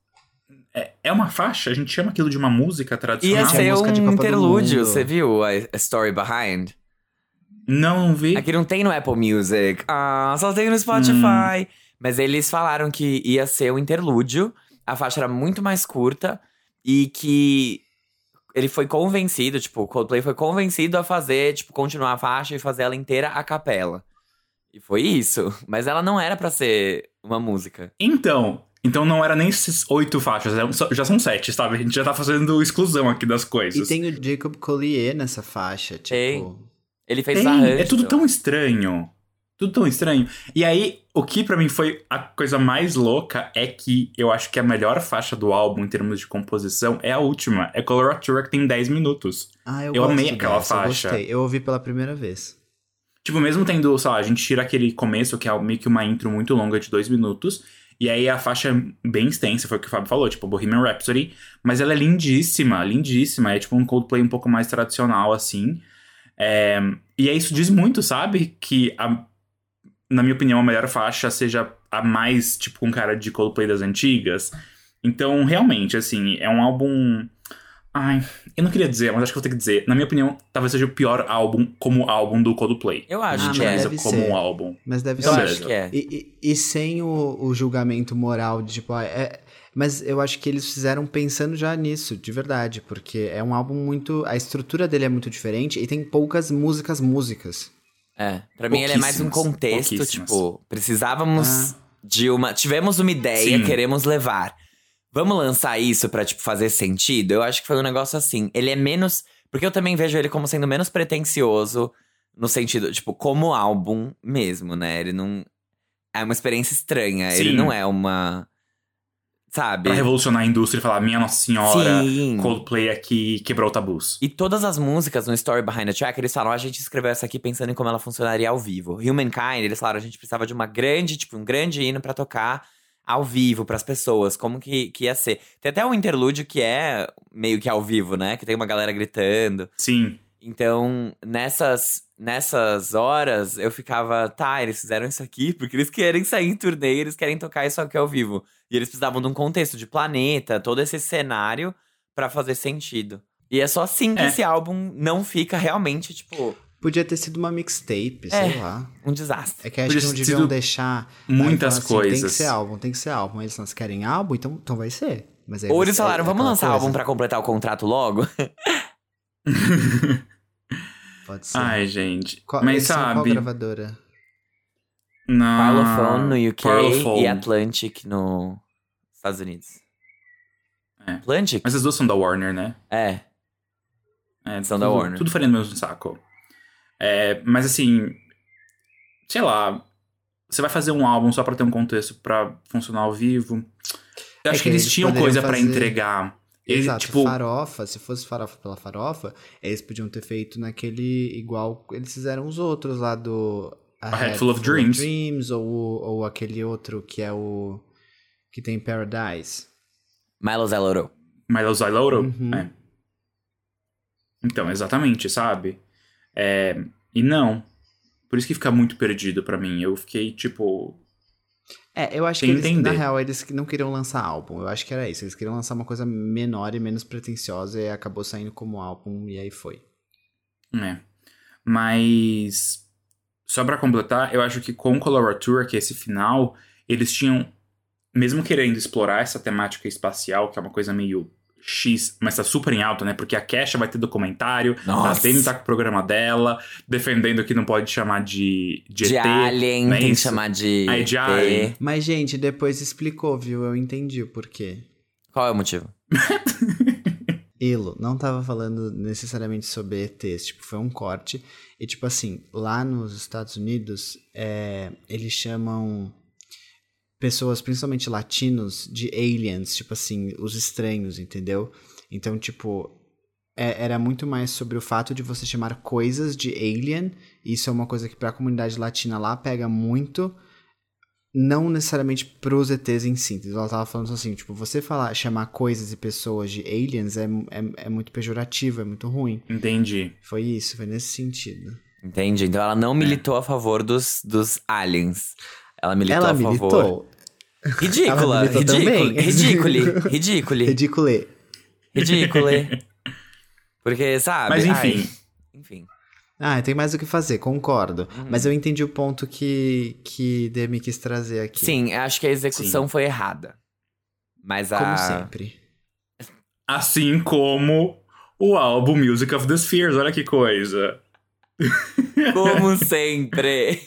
É, é uma faixa, a gente chama aquilo de uma música Ia tradicional. Tinha ser música de um interlúdio, você viu a, a story behind? Não, não vi. Aqui não tem no Apple Music. Ah, só tem no Spotify. Mas eles falaram que ia ser um interlúdio. A faixa era muito mais curta. E que ele foi convencido, tipo, o Coldplay foi convencido a fazer, tipo, continuar a faixa e fazer ela inteira a capela. E foi isso. Mas ela não era pra ser uma música. Então, então não era nem esses oito faixas, já são sete, sabe? A gente já tá fazendo exclusão aqui das E coisas. tem o Jacob Collier nessa faixa, tipo. Tem. Ele fez Tem, arranjo. é tudo tão estranho. Tudo tão estranho. E aí, o que pra mim foi a coisa mais louca é que eu acho que a melhor faixa do álbum em termos de composição é a última. É Coloratura, que tem 10 minutos. Ah, eu, Eu amei aquela dessa, eu faixa. gostei. Eu ouvi pela primeira vez. Tipo, mesmo tendo, sei lá, a gente tira aquele começo, que é meio que uma intro muito longa de dois minutos. E aí a faixa é bem extensa, foi o que o Fábio falou, tipo, Bohemian Rhapsody. Mas ela é lindíssima, lindíssima. É tipo um Coldplay um pouco mais tradicional, assim. É, E aí isso diz muito, sabe? Que, a- na minha opinião, a melhor faixa seja a mais, tipo, com cara de Coldplay das antigas. Então, realmente, assim, é um álbum... Ai, eu não queria dizer, mas acho que vou ter que dizer. Na minha opinião, talvez seja o pior álbum como álbum do Coldplay. Eu A acho gente que é. deve como ser. um álbum. Mas deve Eu ser. acho que é. E, e- e sem o, o julgamento moral de tipo, ah, é, mas eu acho que eles fizeram pensando já nisso, de verdade, porque é um álbum muito. A estrutura dele é muito diferente e tem poucas músicas músicas. É, pra mim ele é mais um contexto, tipo, precisávamos Ah. de uma. Tivemos uma ideia, Sim. queremos levar. Vamos lançar isso pra, tipo, fazer sentido? Eu acho que foi um negócio assim. Ele é menos. Porque eu também vejo ele como sendo menos pretencioso no sentido, tipo, como álbum mesmo, né? Ele não. É uma experiência estranha. Ele Sim. não é uma. Sabe? Pra revolucionar a indústria e falar, minha Nossa Senhora, Sim. Coldplay aqui quebrou tabus. E todas as músicas no Story Behind the Track, eles falam, a gente escreveu essa aqui pensando em como ela funcionaria ao vivo. Humankind, eles falaram, a gente precisava de uma grande, tipo, um grande hino pra tocar ao vivo pras pessoas, como que, que ia ser. Tem até um interlúdio que é meio que ao vivo, né? Que tem uma galera gritando. Sim. Então, nessas, nessas horas, eu ficava, tá, eles fizeram isso aqui porque eles querem sair em turnê, eles querem tocar isso aqui ao vivo. E eles precisavam de um contexto de planeta, todo esse cenário pra fazer sentido. E é só assim que É. esse álbum não fica realmente, tipo, Podia ter sido uma mixtape, É. sei lá. um desastre. É que acho Podia que não deviam deixar. muitas aí falar Tem que coisas. ser álbum, tem que ser álbum. Eles não querem álbum, então, então vai ser. Mas aí Ou eles falaram, vamos aquela lançar coisa. álbum pra completar o contrato logo? Pode ser. Ai, gente. Qual, Mas eles são qual sabe. gravadora? Na... Parlophone no UK Parlophone. e Atlantic nos Estados Unidos. É. Atlantic? Mas as duas são da Warner, né? É. É, São da tudo, Warner. Tudo faria no mesmo saco. É, mas assim, sei lá, você vai fazer um álbum só pra ter um contexto pra funcionar ao vivo. Eu É acho que que eles eles tinham coisa pra fazer- entregar. Eles, Exato, tipo, farofa, se fosse farofa pela farofa, eles podiam ter feito naquele igual eles fizeram os outros lá do A Head Full of Dreams. ou, o- ou aquele outro que é o que tem Paradise. Milo Zaloro. Milo Zyloro. Uhum. É. Então, exatamente, sabe? É, e não. Por isso que fica muito perdido pra mim. Eu fiquei, tipo. É, eu acho Sem que eles, entender. na real, eles não queriam lançar álbum. Eu acho que era isso. Eles queriam lançar uma coisa menor e menos pretensiosa e acabou saindo como álbum e aí foi. É. Mas. Só pra completar, eu acho que com Coloratura, que é esse final, eles tinham. Mesmo querendo explorar essa temática espacial, que é uma coisa meio X, mas tá super em alta, né? Porque a Kesha vai ter documentário, Nossa. a Demi tá com o programa dela, defendendo que não pode chamar de, de, De ET, Alien, não é tem que chamar de. Aí de. Alien. Mas, gente, depois explicou, viu? Eu entendi o porquê. Qual é o motivo? Elo não tava falando necessariamente sobre ETs, tipo, foi um corte. E, tipo assim, lá nos Estados Unidos, é, eles chamam pessoas, principalmente latinos, de aliens, tipo assim, os estranhos, entendeu? Então, tipo, é- era muito mais sobre o fato de você chamar coisas de alien. Isso é uma coisa que pra comunidade latina lá pega muito. Não necessariamente pros ETs em. Então, Ela tava falando assim, tipo, você falar, chamar coisas e pessoas de aliens é, é, é muito pejorativo, é muito ruim. Entendi. Foi isso, foi nesse sentido. Entendi. Então ela É. não militou a favor dos, dos aliens. Ela militou Ela a favor. militou. Ridícula, militou ridícula, também. ridícule, ridícule, Ridícule. ridícule. Porque, sabe? Mas ai, enfim. enfim. Ah, tem mais o que fazer, concordo. Uhum. Mas eu entendi o ponto que, que Demi quis trazer aqui. Sim, eu acho que a execução foi errada. Mas a. Como sempre. Assim como o álbum Music of the Spheres, olha que coisa. Como sempre.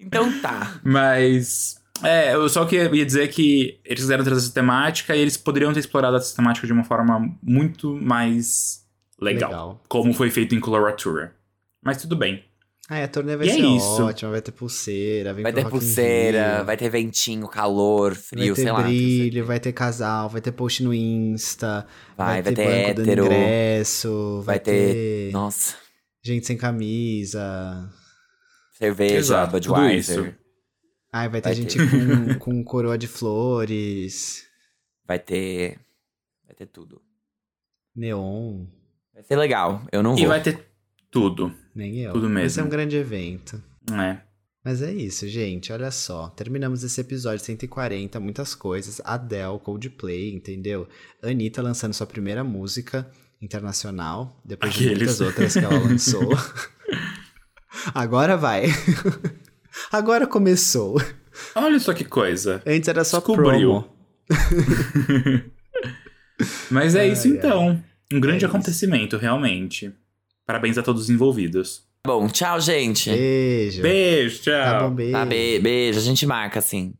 Então tá. Mas. É, eu só que ia dizer que eles quiseram trazer essa temática e eles poderiam ter explorado essa temática de uma forma muito mais legal. Legal. Como foi feito em Coloratura. Mas tudo bem. Ah, a turnê vai E é ser isso. ótima, vai ter pulseira, vem Vai pro ter pulseira, vai ter ventinho, calor, vai frio, ter sei lá. brilho, vai ter casal, vai ter post no Insta, Vai, vai ter banco hétero. ingresso, vai, Vai ter- Nossa, gente sem camisa. Cerveja, Exato, tudo Budweiser. isso. Ai, vai ter Vai gente ter. com, com coroa de flores, Vai ter. Vai ter tudo. neon, Vai ser legal. Eu não vou. E vai ter tudo. nem eu. Tudo Vai ser mesmo. um grande evento. É. Mas é isso, gente. Olha só. Terminamos esse episódio 140, muitas coisas. Adele, Coldplay, entendeu? Anitta lançando sua primeira música internacional, depois de Aqueles. muitas outras que ela lançou. Agora vai. Agora começou. Olha só que coisa. Antes era só Descobriu. promo. Mas é Ai, isso então. Um grande É isso. acontecimento, realmente. Parabéns a todos os envolvidos. Bom, tchau, gente. Beijo. Beijo, tchau. Tá bom, beijo. Tá, be- beijo. A gente marca assim.